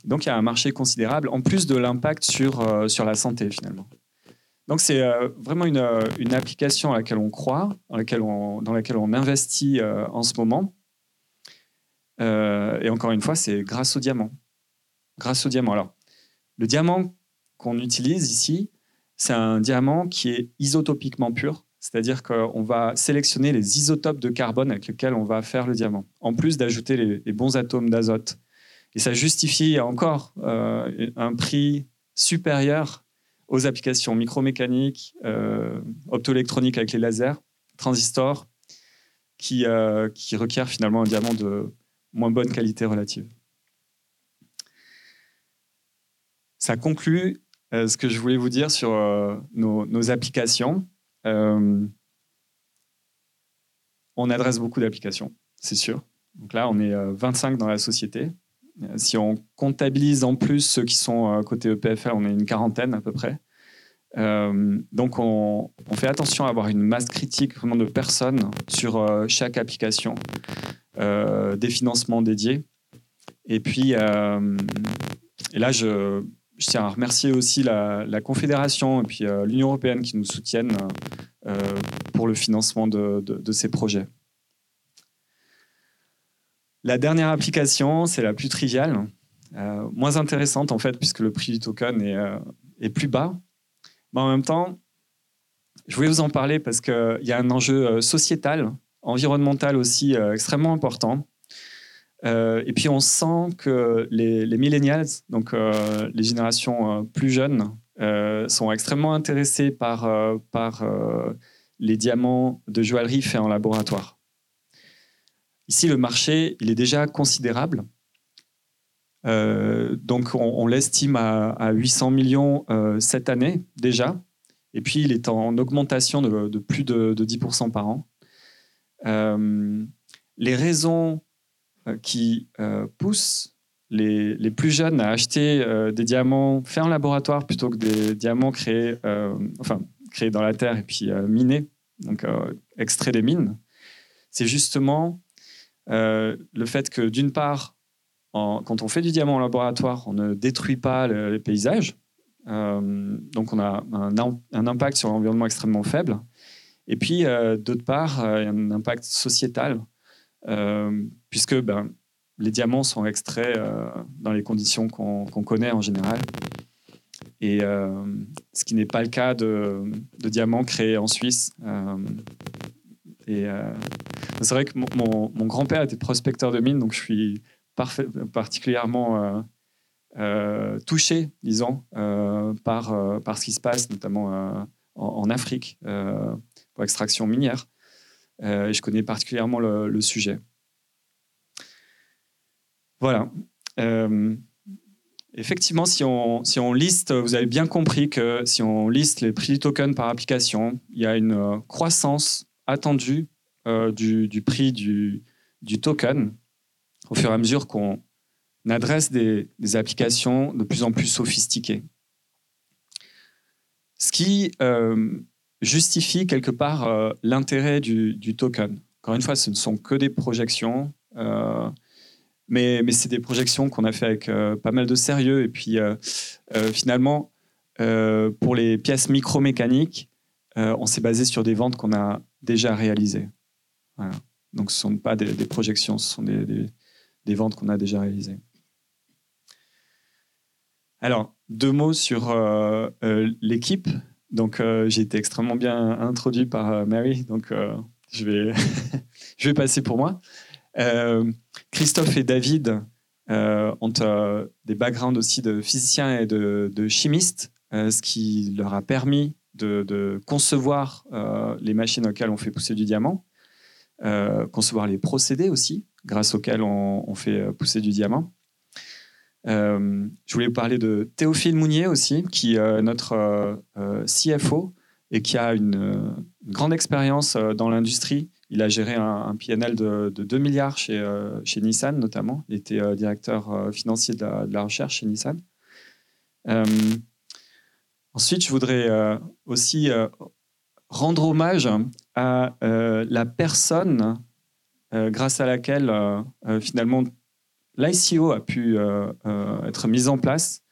Donc il y a un marché considérable, en plus de l'impact sur, euh, sur la santé finalement. Donc c'est euh, vraiment une, une, application à laquelle on croit, dans laquelle on, dans laquelle on investit en ce moment. et encore une fois, c'est grâce au diamant. Grâce au diamant. Alors, le diamant qu'on utilise ici, c'est un diamant qui est isotopiquement pur. C'est-à-dire qu'on va sélectionner les isotopes de carbone avec lesquels on va faire le diamant, en plus d'ajouter les, bons atomes d'azote. Et ça justifie encore euh, un prix supérieur aux applications micromécaniques, euh, optoélectroniques avec les lasers, transistors, qui, euh, qui requièrent finalement un diamant de moins bonne qualité relative. Ça conclut ce que je voulais vous dire sur nos applications. Euh, on adresse beaucoup d'applications, c'est sûr. Donc là, on est 25 euh, dans la société. Euh, si on comptabilise en plus ceux qui sont côté EPFL, on est une quarantaine à peu près. donc, on, fait attention à avoir une masse critique vraiment de personnes sur chaque application, des financements dédiés. Et puis, et là, je, je tiens à remercier aussi la, Confédération et puis euh, l'Union européenne qui nous soutiennent euh, pour le financement de, ces projets. La dernière application, c'est la plus triviale, euh, moins intéressante en fait, puisque le prix du token est, plus bas. Mais en même temps, je voulais vous en parler parce qu'il y a un enjeu sociétal, environnemental aussi extrêmement important. Euh, et puis on sent que les, les millennials, donc euh, les générations euh, plus jeunes, sont extrêmement intéressés par, par les diamants de joaillerie faits en laboratoire. Ici, le marché, il est déjà considérable. donc on, l'estime à, 800 millions cette année déjà. Et puis il est en augmentation de, plus de, de, 10% par an. les raisons qui euh, pousse les, les, plus jeunes à acheter euh, des diamants faits en laboratoire plutôt que des diamants créés, enfin, créés dans la terre et puis minés, donc extraits des mines, c'est justement le fait que d'une part, quand on fait du diamant en laboratoire, on ne détruit pas les paysages, donc on a un, impact sur l'environnement extrêmement faible. Et puis, d'autre part, il y a un impact sociétal euh, puisque ben, les diamants sont extraits euh, dans les conditions qu'on connaît en général. Et euh, ce qui n'est pas le cas de, diamants créés en Suisse. et c'est vrai que mon, grand-père était prospecteur de mines, donc je suis particulièrement touché, disons, par, ce qui se passe, notamment en, Afrique, pour l'extraction minière. Euh, je connais particulièrement le, sujet. Voilà. Euh, effectivement, si on, liste, vous avez bien compris que si on liste les prix du token par application, il y a une euh, croissance attendue du, prix du, token au fur et à mesure qu'on adresse des, applications de plus en plus sophistiquées. Ce qui justifie quelque part l'intérêt du, du, token. Encore une fois, ce ne sont que des projections, mais, c'est des projections qu'on a fait avec pas mal de sérieux. Et puis finalement, pour les pièces micromécaniques, on s'est basé sur des ventes qu'on a déjà réalisées. Donc ce ne sont pas des, projections, ce sont des, ventes qu'on a déjà réalisées. Alors, deux mots sur euh, euh, l'équipe. Donc, euh, j'ai été extrêmement bien introduit par Mary, donc je, vais je vais passer pour moi. Christophe et David ont des backgrounds aussi de physiciens et de, chimistes, ce qui leur a permis de, concevoir les machines auxquelles on fait pousser du diamant, concevoir les procédés aussi, grâce auxquels on fait pousser du diamant. Euh, je voulais vous parler de Théophile Mounier aussi, qui est euh, notre euh, CFO et qui a une, grande expérience dans l'industrie. Il a géré un, PNL de, 2 milliards chez, chez Nissan notamment. Il était directeur financier de la, recherche chez Nissan. ensuite, je voudrais aussi rendre hommage à la personne grâce à laquelle finalement l'ICO a pu euh, euh, être mis en place.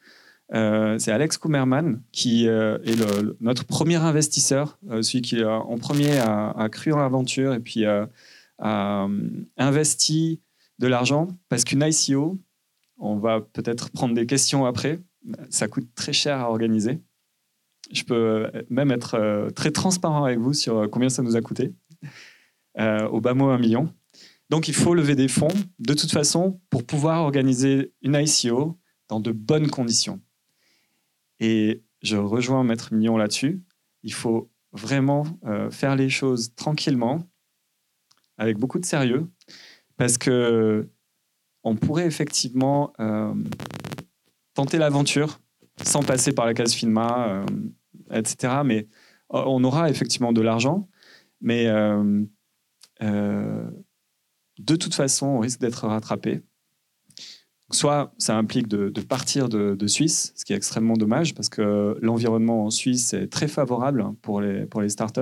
Euh, c'est Alex Kummerman qui est notre premier investisseur, celui qui en premier a, cru en l'aventure et puis a investi de l'argent parce qu'une ICO, on va peut-être prendre des questions après, ça coûte très cher à organiser. Je peux même être très transparent avec vous sur combien ça nous a coûté. au bas mot, un million. Donc, il faut lever des fonds, de toute façon, pour pouvoir organiser une ICO dans de bonnes conditions. Et je rejoins Maître Mignon là-dessus. Il faut vraiment euh, faire les choses tranquillement, avec beaucoup de sérieux, parce que on pourrait effectivement euh, tenter l'aventure sans passer par la case FINMA, euh, etc. Mais on aura effectivement de l'argent, mais de toute façon, on risque d'être rattrapé. Soit ça implique de, partir de, Suisse, ce qui est extrêmement dommage parce que l'environnement en Suisse est très favorable pour les, pour les startups,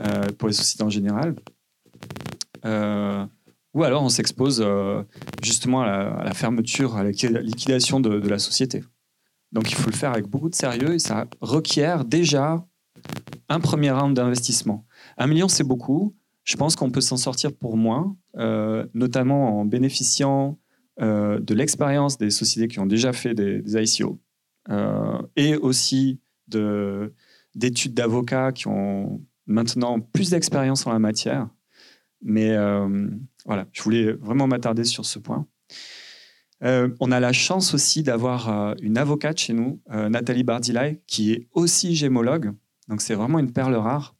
euh, pour les sociétés en général. Euh, ou alors on s'expose euh, justement à la, fermeture, à la liquidation de, de, la société. Donc il faut le faire avec beaucoup de sérieux et ça requiert déjà un premier round d'investissement. Un million, c'est beaucoup. Je pense qu'on peut s'en sortir pour moins, notamment en bénéficiant euh, de l'expérience des sociétés qui ont déjà fait des, ICO euh, et aussi d'études d'avocats qui ont maintenant plus d'expérience en la matière. Mais voilà, je voulais vraiment m'attarder sur ce point. on a la chance aussi d'avoir une avocate chez nous, Nathalie Bardilay, qui est aussi gémologue. Donc c'est vraiment une perle rare.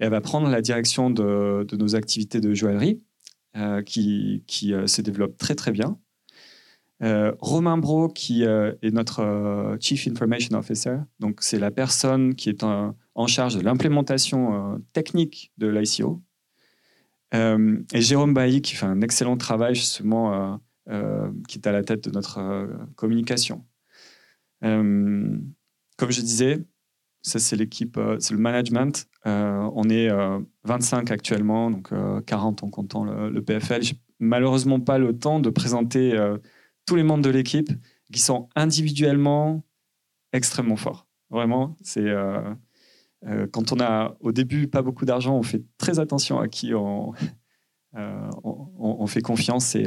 Et elle va prendre la direction de, nos activités de joaillerie, euh, qui, euh, se développent très très bien. Euh, Romain Bro, qui est notre Chief Information Officer, donc c'est la personne qui est en, charge de l'implémentation technique de l'ICO. et Jérôme Bailly, qui fait un excellent travail justement, qui est à la tête de notre communication. comme je disais, ça, c'est l'équipe, euh, c'est le management. Euh, on est 25 euh, actuellement, donc 40 en comptant le, PFL. J'ai malheureusement pas le temps de présenter tous les membres de l'équipe qui sont individuellement extrêmement forts. Vraiment, c'est quand on a au début pas beaucoup d'argent, on fait très attention à qui on, on, fait confiance et,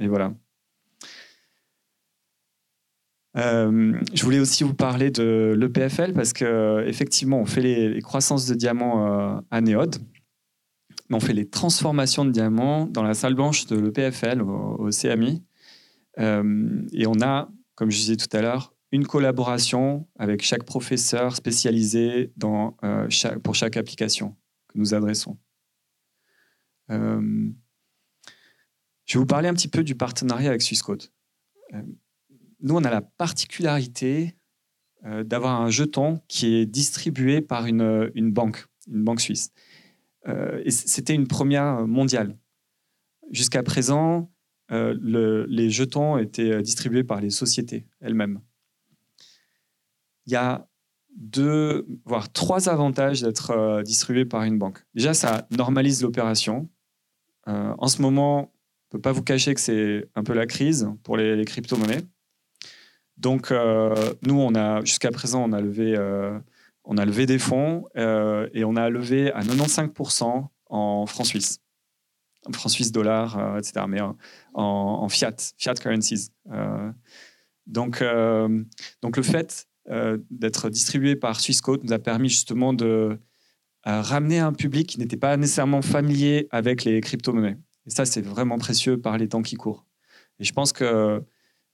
voilà. Euh, je voulais aussi vous parler de l'EPFL parce que effectivement, on fait les, croissances de diamants euh, à Néode, mais on fait les transformations de diamants dans la salle blanche de l'EPFL au, CMI. Euh, et on a, comme je disais tout à l'heure, une collaboration avec chaque professeur spécialisé dans, pour chaque application que nous adressons. je vais vous parler un petit peu du partenariat avec Swissquote nous, on a la particularité euh, d'avoir un jeton qui est distribué par une, banque, une banque suisse. Euh, et c'était une première mondiale. Jusqu'à présent, euh, les jetons étaient distribués par les sociétés elles-mêmes. Il y a deux, voire trois avantages d'être euh, distribué par une banque. Déjà, ça normalise l'opération. Euh, en ce moment, on ne peut pas vous cacher que c'est un peu la crise pour les, crypto-monnaies. Donc, euh, nous, jusqu'à présent, on a levé, des fonds et on a levé à 95% en francs suisses, francs suisses, dollars, etc. Mais en, fiat, fiat currencies. donc, donc, le fait euh, d'être distribué par Swissquote nous a permis justement de euh, ramener un public qui n'était pas nécessairement familier avec les crypto-monnaies. Et ça, c'est vraiment précieux par les temps qui courent. Et je pense que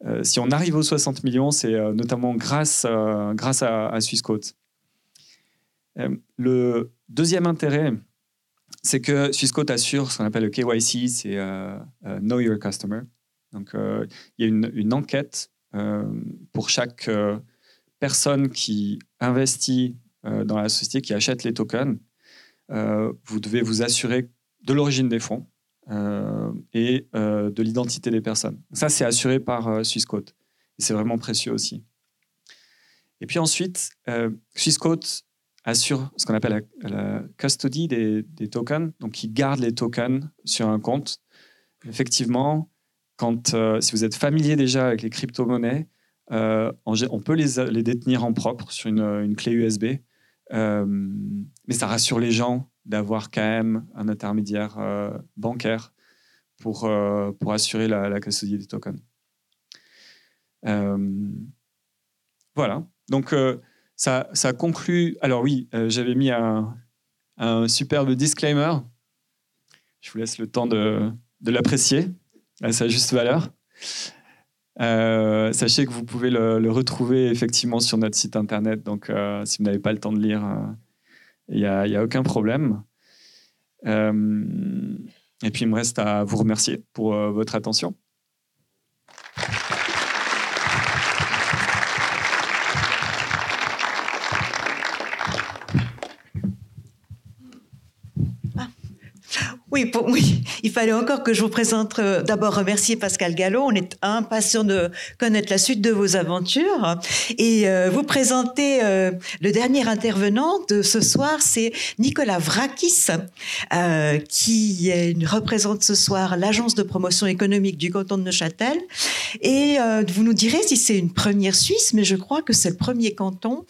euh, si on arrive aux 60 millions, c'est notamment grâce, grâce à, à le deuxième intérêt, c'est que Swissquote assure ce qu'on appelle le KYC, c'est Know Your Customer. Donc, il y a une, enquête pour chaque personne qui investit euh, dans la société, qui achète les tokens, euh, vous devez vous assurer de l'origine des fonds euh, et de l'identité des personnes. Ça, c'est assuré par Swissquote. C'est vraiment précieux aussi. Et puis ensuite, Swissquote assure ce qu'on appelle la, custody des, des, tokens, donc il garde les tokens sur un compte. Effectivement, quand, si vous êtes familier déjà avec les crypto-monnaies, euh, on peut les, détenir en propre sur une, clé USB, euh, mais ça rassure les gens d'avoir quand même un intermédiaire euh, bancaire pour, pour assurer la, la custodie des tokens. voilà. Donc, ça, conclut. Alors, oui, j'avais mis un, superbe disclaimer. Je vous laisse le temps de, l'apprécier à sa juste valeur. Euh, sachez que vous pouvez le, retrouver effectivement sur notre site internet. Donc, euh, si vous n'avez pas le temps de lire, euh, il n'y a, aucun problème. et puis, il me reste à vous remercier pour votre attention. Oui, il fallait encore que je vous présente. Euh, d'abord, remercier Pascal Gallo. On est impatient de connaître la suite de vos aventures. Et euh, vous présenter euh, le dernier intervenant de ce soir, c'est Nicolas Vrakis, qui représente ce soir l'agence de promotion économique du canton de Neuchâtel. Et vous nous direz si c'est une première Suisse, mais je crois que c'est le premier canton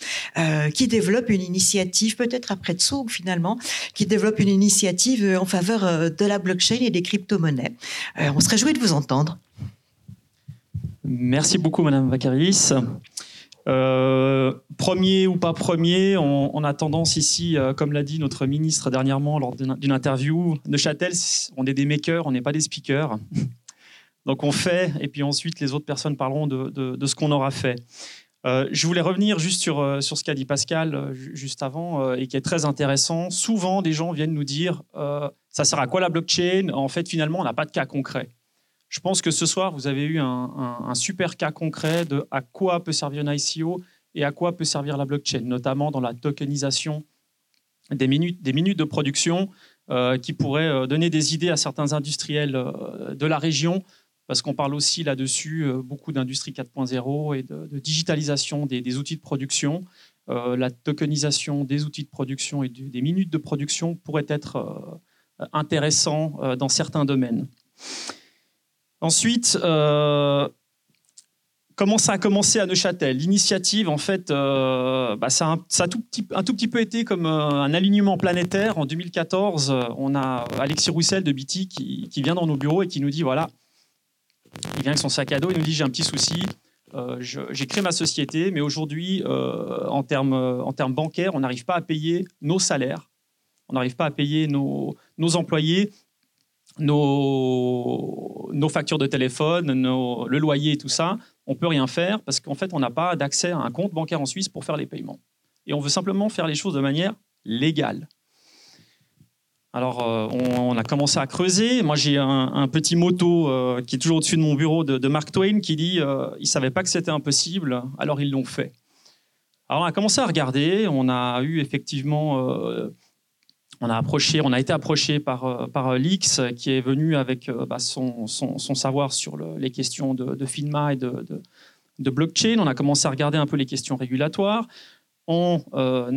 qui développe une initiative, peut-être après Tsog finalement, qui développe une initiative en faveur de la blockchain et des crypto-monnaies. Euh, on se réjouit de vous entendre. Merci beaucoup, Madame Vacaris. Euh, premier ou pas premier, on, a tendance ici, comme l'a dit notre ministre dernièrement lors d'une interview, de Châtel, on est des makers, on n'est pas des speakers. Donc on fait, et puis ensuite les autres personnes parleront de ce qu'on aura fait. Euh, je voulais revenir juste sur, euh, ce qu'a dit Pascal euh, juste avant et qui est très intéressant. Souvent, des gens viennent nous dire ça sert à quoi la blockchain? En fait, finalement, on n'a pas de cas concret. Je pense que ce soir, vous avez eu un, super cas concret de à quoi peut servir une ICO et à quoi peut servir la blockchain, notamment dans la tokenisation des minutes, des minutes de production qui pourraient donner des idées à certains industriels de la région parce qu'on parle aussi là-dessus euh, beaucoup d'industrie 4.0 et de, digitalisation des, outils de production. Euh, la tokenisation des outils de production et des minutes de production pourrait être euh, intéressant dans certains domaines. Ensuite, comment ça a commencé à Neuchâtel? L'initiative, en fait, bah, ça, a, tout petit, un, tout petit, peu été comme un alignement planétaire. En 2014, on a Alexis Roussel de BT qui, vient dans nos bureaux et qui nous dit, voilà, il vient avec son sac à dos, il nous dit j'ai un petit souci, euh, j'ai créé ma société, mais aujourd'hui, euh, en termes bancaires, on n'arrive pas à payer nos salaires, on n'arrive pas à payer nos, employés, nos, factures de téléphone, le loyer et tout ça. On peut rien faire parce qu'en fait, on n'a pas d'accès à un compte bancaire en Suisse pour faire les paiements. Et on veut simplement faire les choses de manière légale. Alors, euh, on, a commencé à creuser. Moi, j'ai un, petit moto euh, qui est toujours au-dessus de mon bureau de, Mark Twain qui dit euh, ils ne savaient pas que c'était impossible, alors ils l'ont fait. Alors, on a commencé à regarder. On a eu effectivement. On, a approché, on a été approché par, par Lix qui est venu avec bah, son, savoir sur les questions de, FINMA et de, de blockchain. On a commencé à regarder un peu les questions régulatoires. on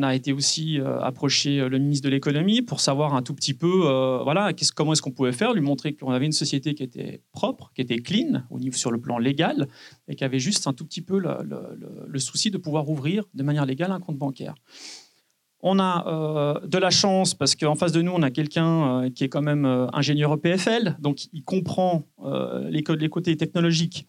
a été aussi approcher le ministre de l'économie pour savoir un tout petit peu, voilà, comment est-ce qu'on pouvait faire, lui montrer qu'on avait une société qui était propre, qui était clean au niveau sur le plan légal et qui avait juste un tout petit peu le souci de pouvoir ouvrir de manière légale un compte bancaire. On a euh, de la chance parce qu'en face de nous, on a quelqu'un euh, qui est quand même euh, ingénieur EPFL, donc il comprend les, côtés technologiques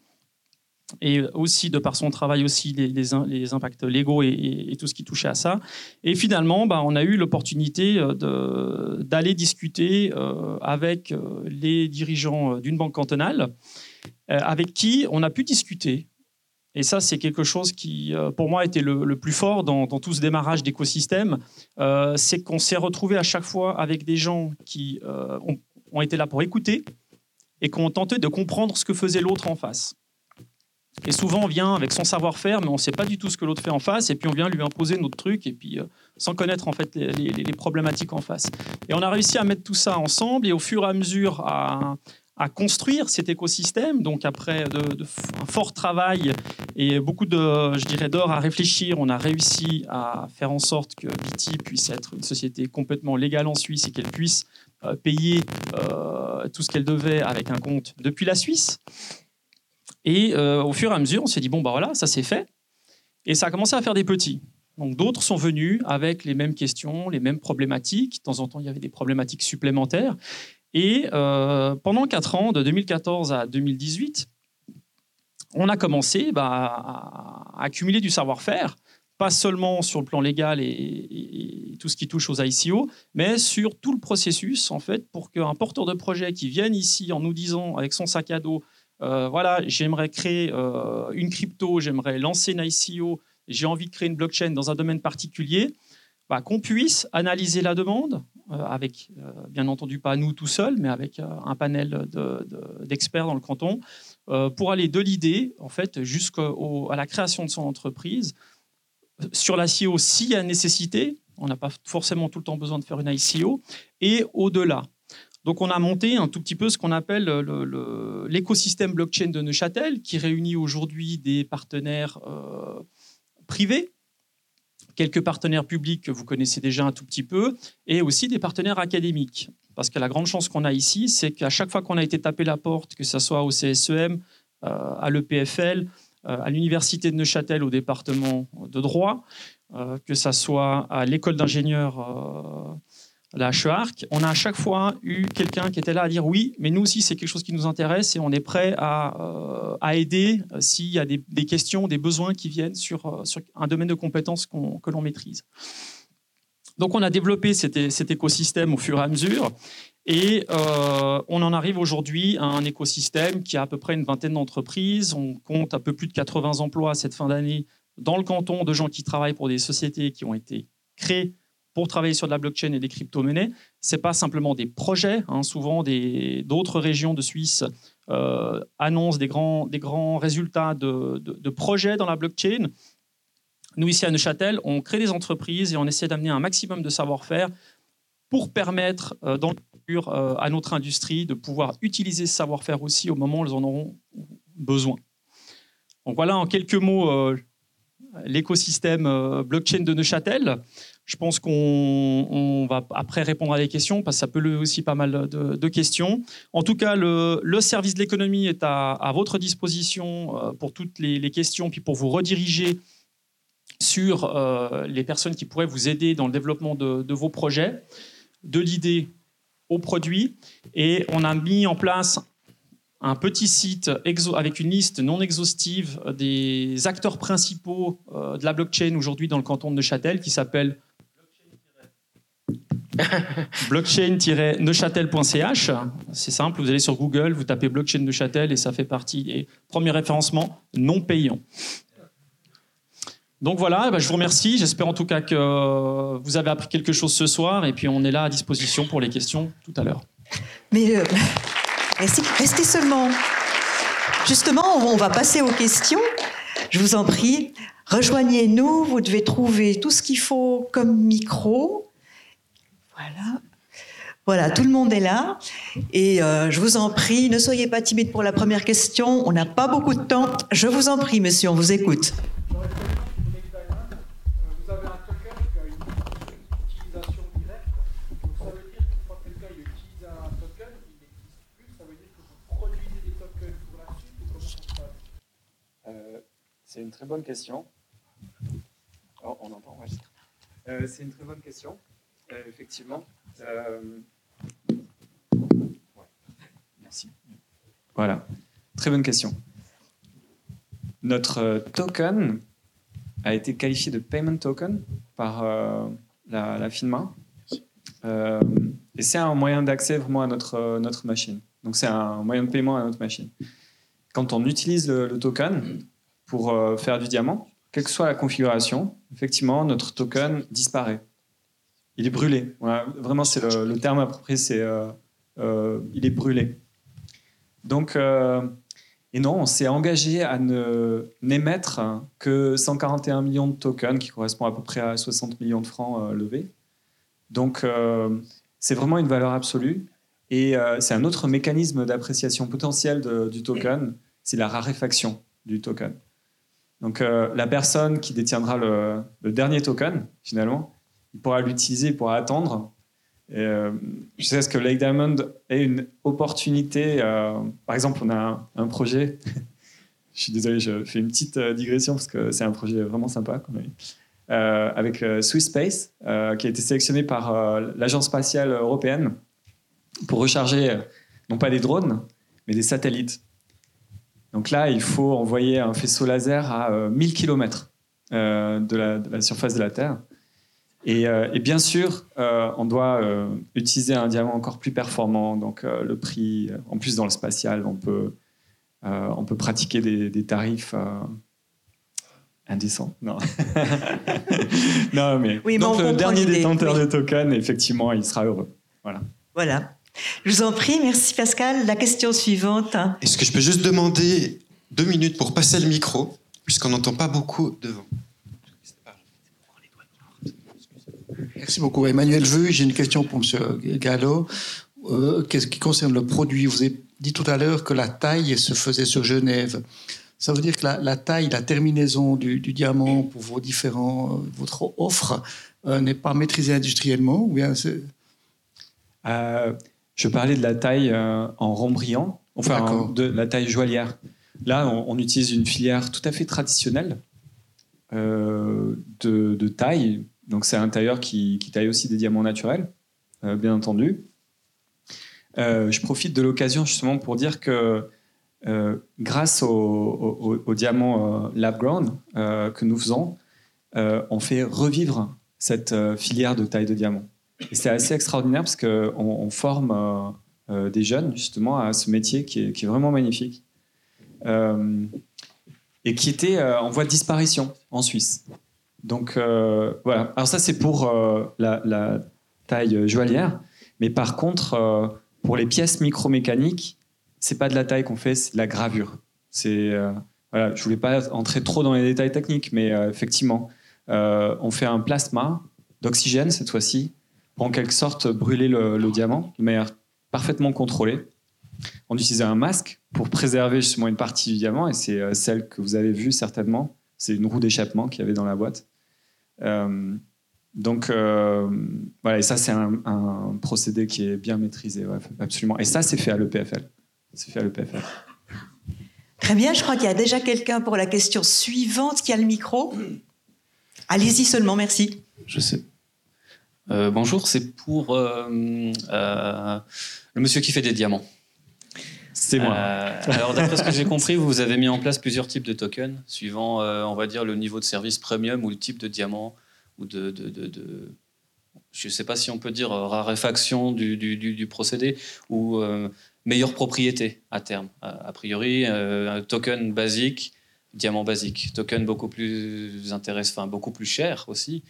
et aussi de par son travail aussi les, impacts légaux et, tout ce qui touchait à ça. Et finalement, bah, on a eu l'opportunité d'aller discuter avec les dirigeants d'une banque cantonale, avec qui on a pu discuter et ça, c'est quelque chose qui, euh, pour moi, était le, le plus fort dans, tout ce démarrage d'écosystème. Euh, c'est qu'on s'est retrouvé à chaque fois avec des gens qui euh, ont, été là pour écouter et qui ont tenté de comprendre ce que faisait l'autre en face. Et souvent, on vient avec son savoir-faire, mais on ne sait pas du tout ce que l'autre fait en face, et puis on vient lui imposer notre truc, et puis sans connaître en fait les, les, problématiques en face. Et on a réussi à mettre tout ça ensemble, et au fur et à mesure à, à construire cet écosystème. Donc après un fort travail et beaucoup de, je dirais, d'or à réfléchir, on a réussi à faire en sorte que Viti puisse être une société complètement légale en Suisse et qu'elle puisse euh, payer euh, tout ce qu'elle devait avec un compte depuis la Suisse. Et euh, au fur et à mesure, on s'est dit bon bah voilà, ça c'est fait. Et ça a commencé à faire des petits. Donc d'autres sont venus avec les mêmes questions, les mêmes problématiques. De temps en temps, il y avait des problématiques supplémentaires. Et euh, pendant quatre ans, de 2014 à 2018, on a commencé bah, à, accumuler du savoir-faire, pas seulement sur le plan légal et, tout ce qui touche aux ICO, mais sur tout le processus, en fait, pour qu'un porteur de projet qui vienne ici en nous disant, avec son sac à dos, euh, voilà, j'aimerais créer euh, une crypto, j'aimerais lancer une ICO, j'ai envie de créer une blockchain dans un domaine particulier, bah, qu'on puisse analyser la demande, avec, euh, bien entendu, pas nous tout seuls, mais avec euh, un panel d'experts dans le canton, pour aller de l'idée, en fait, jusqu'à la création de son entreprise. Sur l'ICO, s'il y a nécessité, on n'a pas forcément tout le temps besoin de faire une ICO, et au-delà. Donc on a monté un tout petit peu ce qu'on appelle l'écosystème blockchain de Neuchâtel, qui réunit aujourd'hui des partenaires privés, quelques partenaires publics que vous connaissez déjà un tout petit peu, et aussi des partenaires académiques. Parce que la grande chance qu'on a ici, c'est qu'à chaque fois qu'on a été tapé la porte, que ce soit au CSEM, euh, à l'EPFL, euh, à l'Université de Neuchâtel, au département de droit, euh, que ce soit à l'école d'ingénieurs la HEARC, on a à chaque fois eu quelqu'un qui était là à dire oui, mais nous aussi, c'est quelque chose qui nous intéresse et on est prêt à, euh, à aider euh, s'il y a des, questions, des besoins qui viennent sur, euh, sur un domaine de compétences que l'on maîtrise. Donc, on a développé cet, cet, écosystème au fur et à mesure et on en arrive aujourd'hui à un écosystème qui a à peu près une vingtaine d'entreprises. On compte un peu plus de 80 emplois à cette fin d'année dans le canton de gens qui travaillent pour des sociétés qui ont été créées pour travailler sur de la blockchain et des crypto-monnaies. Ce n'est pas simplement des projets. Hein. souvent, d'autres régions de Suisse euh, annoncent des grands, des grands résultats de, de, projets dans la blockchain. Nous, ici à Neuchâtel, on crée des entreprises et on essaie d'amener un maximum de savoir-faire pour permettre euh, dans euh, à notre industrie de pouvoir utiliser ce savoir-faire aussi au moment où ils en auront besoin. Donc voilà en quelques mots l'écosystème blockchain de Neuchâtel. Je pense qu'on va après répondre à des questions parce que ça peut lever aussi pas mal de, questions. En tout cas, le, service de l'économie est à, votre disposition euh, pour toutes les, questions, puis pour vous rediriger sur euh, les personnes qui pourraient vous aider dans le développement de, vos projets, de l'idée au produit. Et on a mis en place un petit site avec une liste non exhaustive des acteurs principaux euh, de la blockchain aujourd'hui dans le canton de Neuchâtel qui s'appelle blockchain-neuchâtel.ch. C'est simple, vous allez sur Google, vous tapez blockchain Neuchâtel et ça fait partie des premiers référencements non payants. Donc voilà, eh ben, je vous remercie. J'espère en tout cas que vous avez appris quelque chose ce soir et puis on est là à disposition pour les questions tout à l'heure. Mais euh, restez seulement. Justement, on va passer aux questions. Je vous en prie, rejoignez-nous. Vous devez trouver tout ce qu'il faut comme micro. Voilà. Voilà, tout le monde est là. Et euh, je vous en prie, ne soyez pas timide pour la première question. On n'a pas beaucoup de temps. Je vous en prie, monsieur, on vous écoute. Euh, c'est une très bonne question. Oh, on entend, ouais. euh, C'est une très bonne question effectivement. Euh. Merci. Voilà, très bonne question. Notre euh, token a été qualifié de payment token par euh, la, la FINMA. Euh, et c'est un moyen d'accès vraiment à notre, euh, notre machine. Donc c'est un moyen de paiement à notre machine. Quand on utilise le, le token pour euh, faire du diamant, quelle que soit la configuration, effectivement, notre token disparaît. Il est brûlé. Vraiment, c'est le, le terme approprié, c'est euh, euh, il est brûlé. Donc, euh, et non, on s'est engagé à ne n'émettre que 141 millions de tokens, qui correspond à peu près à 60 millions de francs euh, levés. Donc, euh, c'est vraiment une valeur absolue. Et euh, c'est un autre mécanisme d'appréciation potentielle du token, c'est la raréfaction du token. Donc, euh, la personne qui détiendra le dernier token, finalement, il pourra l'utiliser, il pourra attendre. Euh, je sais ce que Lake Diamond est une opportunité. euh, par exemple, on a un, projet. je suis désolé, je fais une petite euh, digression parce que c'est un projet vraiment sympa qu'on a eu. Euh, avec Swiss Space, qui a été sélectionné par l'Agence spatiale européenne pour recharger non pas des drones, mais des satellites. Donc là, il faut envoyer un faisceau laser à euh, 1000 km de la surface de la Terre. Et, euh, et bien sûr, euh, on doit euh, utiliser un diamant encore plus performant. Donc euh, le prix, en plus dans le spatial, on peut, euh, on peut pratiquer des, des tarifs euh, indécents. Non. non, mais Oui, mais donc on le dernier détenteur oui. de token, effectivement, il sera heureux. Voilà. Je vous en prie, merci Pascal. La question suivante. Est-ce que je peux juste demander deux minutes pour passer le micro, puisqu'on n'entend pas beaucoup devant Merci beaucoup. Emmanuel Veu, j'ai une question pour M. Gallo. Euh, Qu'est-ce qui concerne le produit? Vous avez dit tout à l'heure que la taille se faisait sur Genève. Ça veut dire que la, la taille, la terminaison du, du diamant pour vos différents, euh, votre offre euh, n'est pas maîtrisée industriellement ou bien Euh, je parlais de la taille en rond brillant, enfin D'accord. de la taille joaillière. Là, on, on utilise une filière tout à fait traditionnelle de, de taille. Donc, c'est un tailleur qui, taille aussi des diamants naturels, euh, bien entendu. Euh, je profite de l'occasion justement pour dire que euh, grâce au, au, au- au diamant euh, lab que nous faisons, on fait revivre cette filière de taille de diamant. Et c'est assez extraordinaire parce qu'on on forme des jeunes justement à ce métier qui est, vraiment magnifique et qui était en voie de disparition en Suisse. Donc euh, voilà. Alors ça c'est pour euh, la, taille joaillière, mais par contre euh, pour les pièces micromécaniques, c'est pas de la taille qu'on fait, c'est de la gravure. C'est euh, voilà. Je voulais pas entrer trop dans les détails techniques, mais euh, effectivement, euh, on fait un plasma d'oxygène cette fois-ci pour en quelque sorte brûler le, le diamant de manière parfaitement contrôlée. On utilisait un masque pour préserver justement une partie du diamant et c'est euh, celle que vous avez vue certainement. C'est une roue d'échappement qu'il y avait dans la boîte. Euh, donc euh, voilà, et ça c'est un, un procédé qui est bien maîtrisé, ouais, absolument. Et ça c'est fait à l'EPFL. C'est fait à l'EPFL. Très bien, je crois qu'il y a déjà quelqu'un pour la question suivante qui a le micro. Allez-y seulement, merci. Je sais. Euh, bonjour, c'est pour euh, euh, le monsieur qui fait des diamants. C'est moi. Euh, alors, d'après ce que j'ai compris, vous avez mis en place plusieurs types de tokens, suivant, euh, on va dire, le niveau de service premium ou le type de diamant, ou de. je ne sais pas si on peut dire euh, raréfaction du, procédé, ou meilleure propriété à terme. A, priori, un token basique, diamant basique. Token beaucoup plus intéressant, enfin, beaucoup plus cher aussi,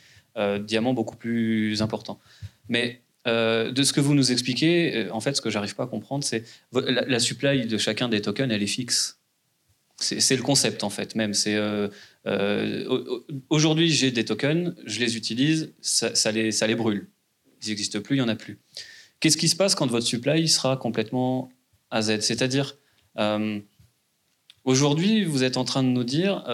diamant beaucoup plus important. Mais euh, de ce que vous nous expliquez, euh, en fait, ce que j'arrive pas à comprendre, c'est la, la supply de chacun des tokens, elle est fixe. C'est le concept en fait même. Euh, au- au- aujourd'hui j'ai des tokens, je les utilise, ça, les, ça les brûle. Ils n'existent plus, il y en a plus. Qu'est-ce qui se passe quand votre supply sera complètement à Z? C'est-à-dire aujourd'hui vous êtes en train de nous dire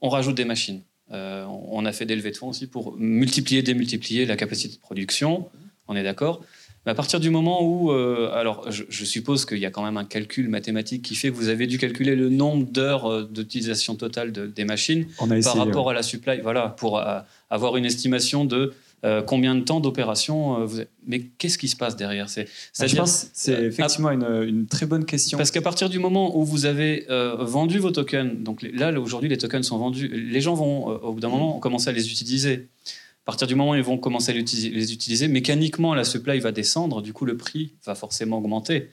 on rajoute des machines. On a fait des levées de fonds aussi pour multiplier, démultiplier la capacité de production. On est d'accord. Mais à partir du moment où, euh, alors je, suppose qu'il y a quand même un calcul mathématique qui fait que vous avez dû calculer le nombre d'heures euh, d'utilisation totale des machines par rapport à la supply, voilà, pour euh, avoir une estimation de combien de temps d'opération vous avez. Mais qu'est-ce qui se passe derrière? C'est, ah, je pense c'est effectivement une, une, très bonne question. Parce qu'à partir du moment où vous avez vendu vos tokens, donc là aujourd'hui les tokens sont vendus, les gens vont au bout d'un moment commencer à les utiliser. À partir du moment où ils vont commencer à les utiliser, mécaniquement, la supply va descendre, du coup, le prix va forcément augmenter.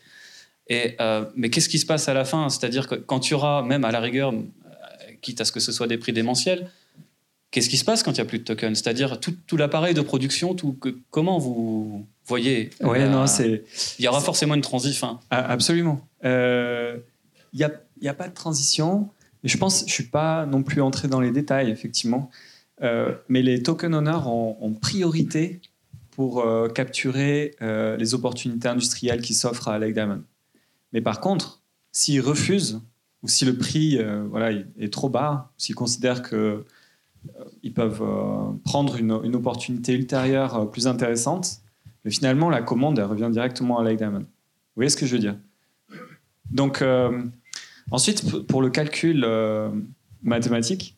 Et, euh, mais qu'est-ce qui se passe à la fin? C'est-à-dire que quand tu auras, même à la rigueur, euh, quitte à ce que ce soit des prix démentiels, qu'est-ce qui se passe quand il n'y a plus de tokens? C'est-à-dire tout, tout l'appareil de production, tout, que, comment vous voyez? Ouais, non, c'est. Il y aura forcément une transition. Ah, absolument. Euh, il n'y a, a, pas de transition. je pense, je ne suis pas non plus entré dans les détails, effectivement. Euh, mais les token owners ont, priorité pour euh, capturer euh, les opportunités industrielles qui s'offrent à Lake Diamond. Mais par contre, s'ils refusent ou si le prix voilà, est trop bas, s'ils considèrent qu'ils peuvent prendre une, opportunité ultérieure plus intéressante, finalement, la commande revient directement à Lake Diamond. Vous voyez ce que je veux dire? Donc, ensuite, pour le calcul mathématique,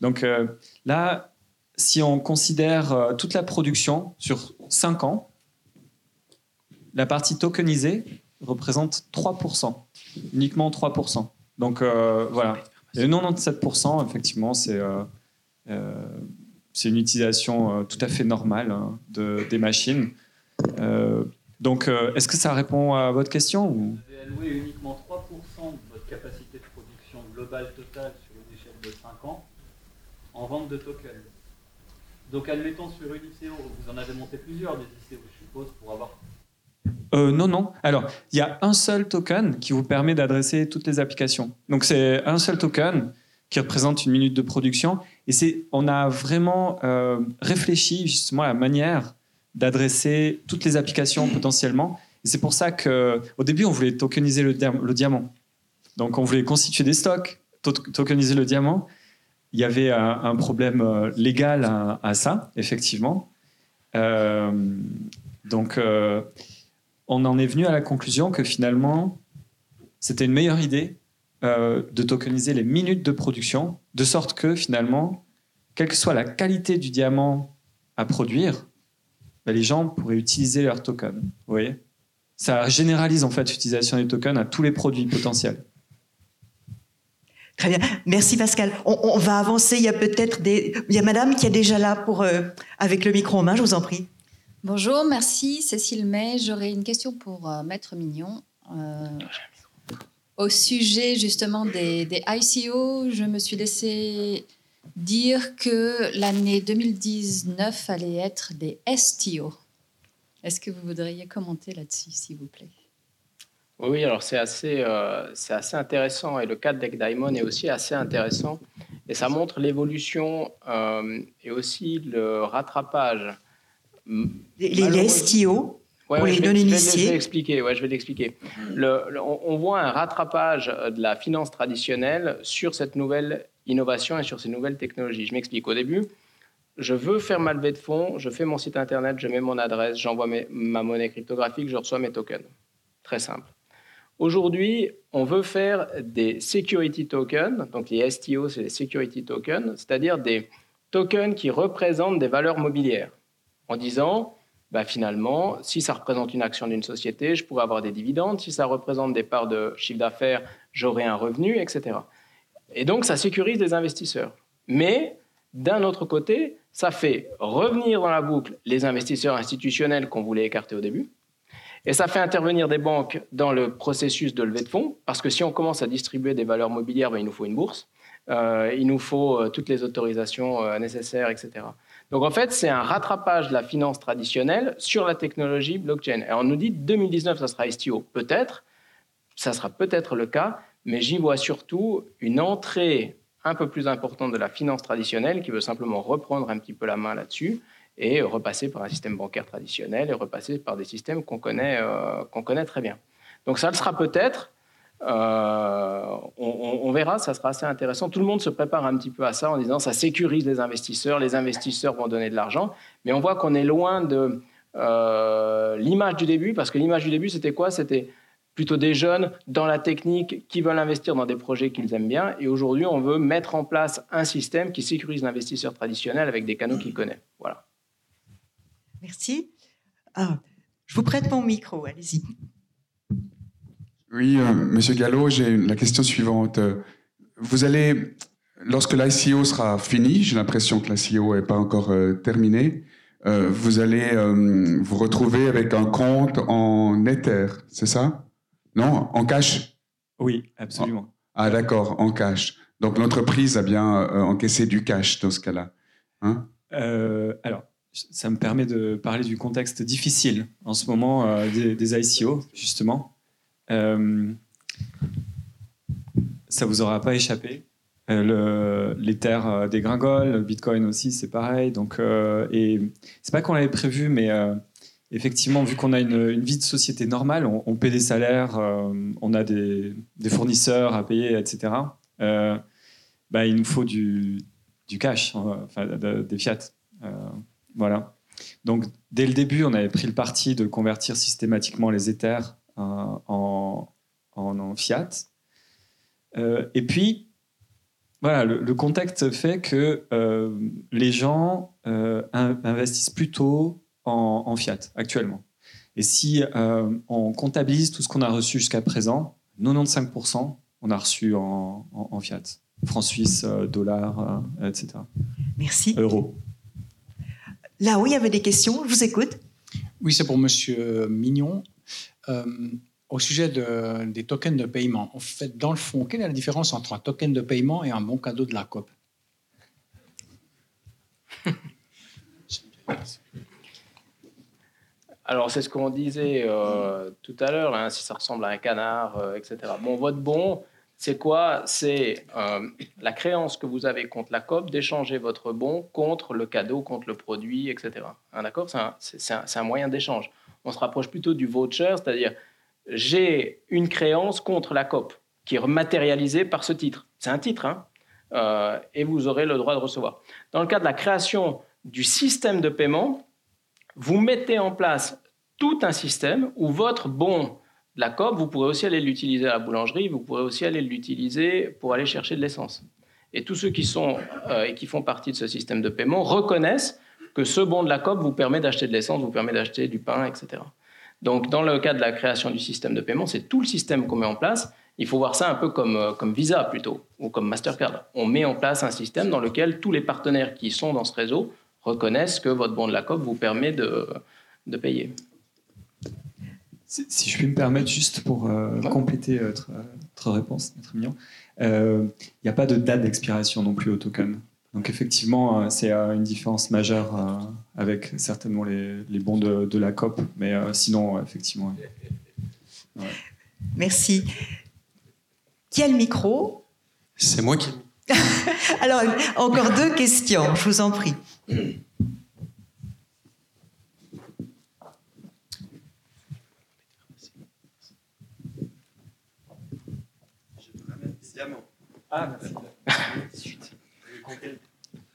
donc euh, là, si on considère euh, toute la production sur 5 ans, la partie tokenisée représente 3%, uniquement 3%. Donc euh, voilà. Et 97%, effectivement, c'est c'est une utilisation tout à fait normale hein, de, des machines. donc, est-ce que ça répond à votre question ou... Vous avez alloué uniquement 3% de votre capacité de production globale totale sur une échelle de 5 ans en vente de tokens. Donc admettons sur ICO, vous en avez monté plusieurs des ICO, je suppose, pour avoir... Euh, non, non. Alors, il y a un seul token qui vous permet d'adresser toutes les applications. Donc, c'est un seul token qui représente une minute de production. Et c'est, on a vraiment euh, réfléchi justement à la manière d'adresser toutes les applications potentiellement. Et c'est pour ça qu'au début, on voulait tokeniser le, diamant. Donc, on voulait constituer des stocks, tokeniser le diamant il y avait un, problème euh, légal à, ça, effectivement. Euh, donc, euh, on en est venu à la conclusion que finalement, c'était une meilleure idée de tokeniser les minutes de production, de sorte que finalement, quelle que soit la qualité du diamant à produire, ben, les gens pourraient utiliser leur token. Vous voyez? Ça généralise en fait l'utilisation des tokens à tous les produits potentiels. Très bien. Merci Pascal. On, va avancer. Il y a peut-être des. Il y a Madame qui est déjà là pour euh, avec le micro en main. Je vous en prie. Bonjour, merci Cécile May. J'aurais une question pour euh, Maître Mignon. Euh, au sujet justement des, des, ICO, je me suis laissé dire que l'année 2019 allait être des STO. Est-ce que vous voudriez commenter là-dessus, s'il vous plaît? Oui, alors c'est assez, euh, assez intéressant et le cas de Diamond est aussi assez intéressant et ça montre l'évolution euh, et aussi le rattrapage. Les, les STO pour les non-initiés. Je vais l'expliquer. Ouais, je vais l'expliquer. on voit un rattrapage de la finance traditionnelle sur cette nouvelle innovation et sur ces nouvelles technologies. Je m'explique. Au début, je veux faire ma levée de fonds, je fais mon site internet, je mets mon adresse, j'envoie ma monnaie cryptographique, je reçois mes tokens. Très simple. Aujourd'hui, on veut faire des security tokens, donc les STO, c'est les security tokens, c'est-à-dire des tokens qui représentent des valeurs mobilières, en disant, bah, finalement, si ça représente une action d'une société, je pourrais avoir des dividendes, si ça représente des parts de chiffre d'affaires, j'aurai un revenu, etc. Et donc, ça sécurise les investisseurs. Mais, d'un autre côté, ça fait revenir dans la boucle les investisseurs institutionnels qu'on voulait écarter au début, et ça fait intervenir des banques dans le processus de levée de fonds, parce que si on commence à distribuer des valeurs mobilières, ben, il nous faut une bourse, euh, il nous faut euh, toutes les autorisations euh, nécessaires, etc. Donc en fait, c'est un rattrapage de la finance traditionnelle sur la technologie blockchain. Et on nous dit 2019, ça sera STO. Peut-être, ça sera peut-être le cas, mais j'y vois surtout une entrée un peu plus importante de la finance traditionnelle qui veut simplement reprendre un petit peu la main là-dessus et repasser par un système bancaire traditionnel et repasser par des systèmes qu'on connaît, euh, qu'on connaît très bien. Donc ça le sera peut-être. Euh, on, verra, ça sera assez intéressant. Tout le monde se prépare un petit peu à ça en disant ça sécurise les investisseurs, les investisseurs vont donner de l'argent, mais on voit qu'on est loin de euh, l'image du début, parce que l'image du début, c'était quoi? C'était plutôt des jeunes dans la technique qui veulent investir dans des projets qu'ils aiment bien. Et aujourd'hui, on veut mettre en place un système qui sécurise l'investisseur traditionnel avec des canaux qu'il connaît. Voilà. Merci. Ah, je vous prête mon micro, allez-y. Oui, euh, Monsieur Gallo, j'ai la question suivante. Vous allez, lorsque l'ICO sera fini, j'ai l'impression que l'ICO n'est pas encore euh, terminé, euh, vous allez euh, vous retrouver avec un compte en Ether, c'est ça? Non, en cash? Oui, absolument. Ah d'accord, en cash. Donc l'entreprise a bien euh, encaissé du cash dans ce cas-là. Hein? Euh, alors, ça me permet de parler du contexte difficile en ce moment euh, des, ICO, justement. Euh, ça vous aura pas échappé. Euh, le, l'Ether euh, dégringole, le Bitcoin aussi, c'est pareil. Donc, et c'est pas qu'on l'avait prévu, mais effectivement, vu qu'on a une, vie de société normale, on, paie des salaires, on a des, fournisseurs à payer, etc. Bah, il nous faut du, du cash, enfin, de- des fiat. Voilà. Donc, dès le début, on avait pris le parti de convertir systématiquement les Ethers euh, en, en, en fiat. Euh, et puis, voilà, le, le contexte fait que euh, les gens in- investissent plutôt en, en fiat actuellement. Et si on comptabilise tout ce qu'on a reçu jusqu'à présent, 95% on a reçu en, en, fiat. Francs suisses, dollars, etc. Merci. Euros. Là où il y avait des questions, je vous écoute. Oui, c'est pour Monsieur Mignon. Euh, au sujet de- des tokens de paiement, en fait, dans le fond, quelle est la différence entre un token de paiement et un bon cadeau de la COP? Alors, c'est ce qu'on disait euh, tout à l'heure, hein, si ça ressemble à un canard, euh, etc. Bon, votre bon, c'est quoi? C'est euh, la créance que vous avez contre la COP d'échanger votre bon contre le cadeau, contre le produit, etc. Hein, D'accord? C'est un, moyen d'échange. On se rapproche plutôt du voucher, c'est-à-dire j'ai une créance contre la COP qui est matérialisée par ce titre. C'est un titre, hein Euh, et vous aurez le droit de recevoir. Dans le cas de la création du système de paiement, vous mettez en place tout un système où votre bon la COP, vous pourrez aussi aller l'utiliser à la boulangerie, vous pourrez aussi aller l'utiliser pour aller chercher de l'essence. Et tous ceux qui sont euh, et qui font partie de ce système de paiement reconnaissent que ce bon de la COP vous permet d'acheter de l'essence, vous permet d'acheter du pain, etc. Donc, dans le cas de la création du système de paiement, c'est tout le système qu'on met en place. Il faut voir ça un peu comme, euh, comme Visa plutôt, ou comme Mastercard. On met en place un système dans lequel tous les partenaires qui sont dans ce réseau reconnaissent que votre bon de la COP vous permet de, de payer. Si, si je puis me permettre, juste pour euh, compléter votre, votre réponse, notre mignon, il n'y a pas de date d'expiration non plus au token. Donc effectivement, euh, c'est euh, une différence majeure euh, avec certainement les, les bons de, de la COP, mais euh, sinon, effectivement. ouais. Merci. Qui a le micro? C'est moi qui. Alors, encore deux questions, je vous en prie.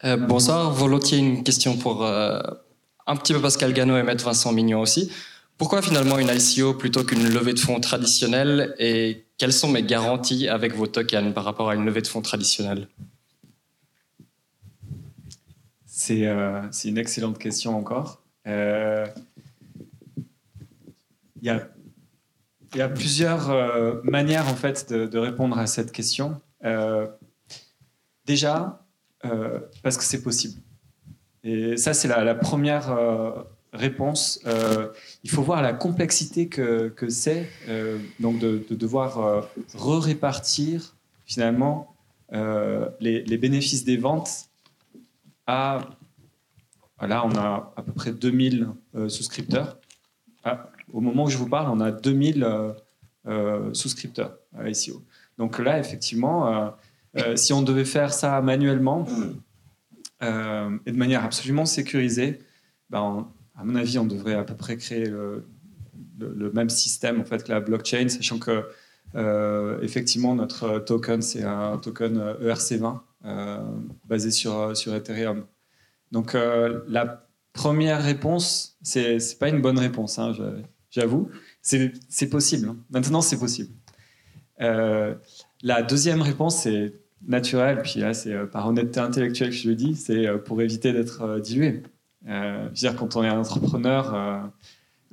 Euh, bonsoir, volontiers une question pour euh, un petit peu Pascal Gano et Maître Vincent Mignon aussi. Pourquoi finalement une ICO plutôt qu'une levée de fonds traditionnelle et quelles sont mes garanties avec vos tokens par rapport à une levée de fonds traditionnelle? C'est euh, c'est une excellente question encore. Euh, Il y, a, il y a plusieurs euh, manières en fait de, répondre à cette question. Euh, déjà, euh, parce que c'est possible. Et ça, c'est la, première réponse. Il faut voir la complexité que, c'est, donc de, de devoir re-répartir finalement les, les bénéfices des ventes à. Là, on a à peu près 2000 euh, souscripteurs. Ah, au moment où je vous parle, on a 2000 euh, euh, souscripteurs à ICO. Donc là, effectivement, euh, euh, si on devait faire ça manuellement euh, et de manière absolument sécurisée, ben, à mon avis, on devrait à peu près créer le, même système en fait que la blockchain, sachant que euh, effectivement notre token c'est un token euh, ERC20 euh, basé sur, sur Ethereum. Donc euh, la Première réponse, c'est c'est pas une bonne réponse, hein, j'avoue. C'est possible. hein. Maintenant, c'est possible. Euh, la deuxième réponse, c'est naturel, puis là, c'est euh, par honnêteté intellectuelle que je le dis, c'est euh, pour éviter d'être dilué. Euh, je veux dire, quand on est un entrepreneur,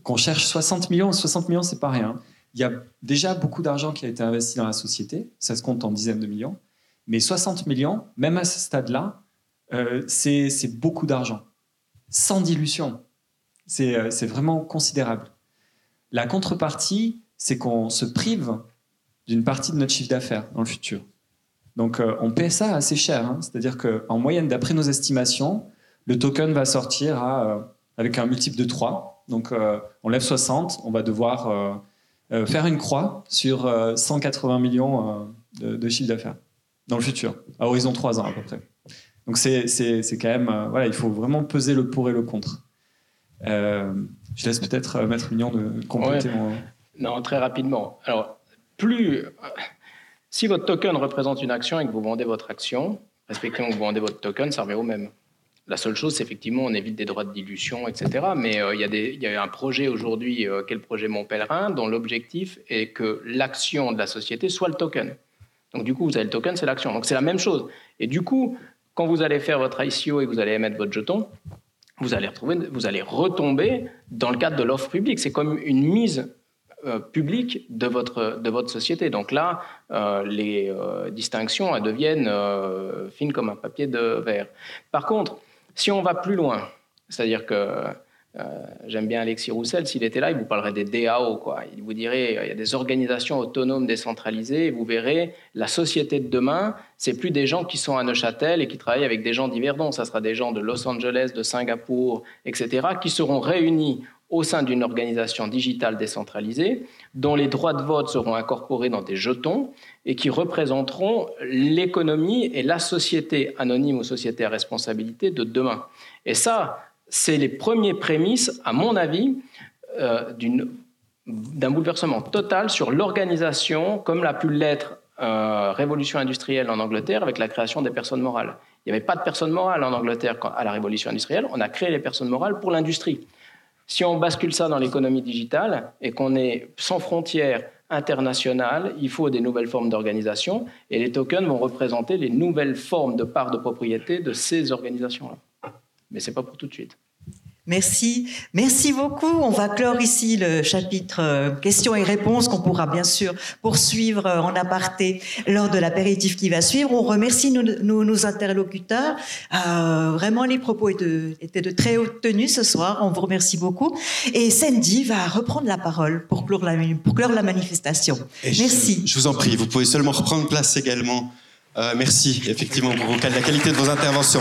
qu'on cherche 60 millions, 60 millions, c'est pas rien. Il y a déjà beaucoup d'argent qui a été investi dans la société, ça se compte en dizaines de millions, mais 60 millions, même à ce stade-là, c'est beaucoup d'argent, sans dilution. C'est vraiment considérable. La contrepartie, c'est qu'on se prive d'une partie de notre chiffre d'affaires dans le futur. Donc euh, on paie ça assez cher. hein. C'est-à-dire qu'en moyenne, d'après nos estimations, le token va sortir euh, avec un multiple de 3. Donc euh, on lève 60, on va devoir faire une croix sur euh, 180 millions de, chiffre d'affaires dans le futur, à horizon 3 ans à peu près. Donc c'est quand même, voilà, il faut vraiment peser le pour et le contre. Euh, je laisse peut-être euh, Maître Mignon de compléter Ouais. mon... Non, très rapidement. Alors, plus. Si votre token représente une action et que vous vendez votre action, respectivement que vous vendez votre token, ça revient au même. La seule chose, c'est effectivement, on évite des droits de dilution, etc. Mais euh, il y, y a un projet aujourd'hui, euh, qui est le projet Mon Pèlerin, dont l'objectif est que l'action de la société soit le token. Donc, du coup, vous avez le token, c'est l'action. Donc, c'est la même chose. Et du coup, quand vous allez faire votre ICO et que vous allez émettre votre jeton, vous allez, retrouver, vous allez retomber dans le cadre de l'offre publique. C'est comme une mise euh, publique de votre, de votre société. Donc là, euh, les euh, distinctions elles deviennent fines comme un papier de verre. Par contre, si on va plus loin, c'est-à-dire que euh, j'aime bien Alexis Roussel, s'il était là, il vous parlerait des DAO. Il vous dirait euh, il y a des organisations autonomes décentralisées, vous verrez, la société de demain, c'est plus des gens qui sont à Neuchâtel et qui travaillent avec des gens divers dons. Ça sera des gens de Los Angeles, de Singapour, etc., qui seront réunis au sein d'une organisation digitale décentralisée, dont les droits de vote seront incorporés dans des jetons et qui représenteront l'économie et la société anonyme ou société à responsabilité de demain. Et ça, c'est les premiers prémices, à mon avis, euh, d'un bouleversement total sur l'organisation, comme l'a pu l'être euh, révolution industrielle en Angleterre avec la création des personnes morales. Il n'y avait pas de personnes morales en Angleterre à la révolution industrielle. On a créé les personnes morales pour l'industrie. Si on bascule ça dans l'économie digitale et qu'on est sans frontières internationales, il faut des nouvelles formes d'organisation et les tokens vont représenter les nouvelles formes de parts de propriété de ces organisations-là. Mais c'est pas pour tout de suite. Merci, merci beaucoup. On va clore ici le chapitre euh, questions et réponses qu'on pourra bien sûr poursuivre euh, en aparté lors de l'apéritif qui va suivre. On remercie nos, nos- nos interlocuteurs. Euh, vraiment, les propos étaient de, étaient de très haute tenue ce soir. On vous remercie beaucoup. Et Sandy va reprendre la parole pour clore la, pour clore la manifestation. Et je- Merci. Je, vous en prie, vous pouvez seulement reprendre place également. Euh, merci effectivement pour vos- la qualité de vos interventions.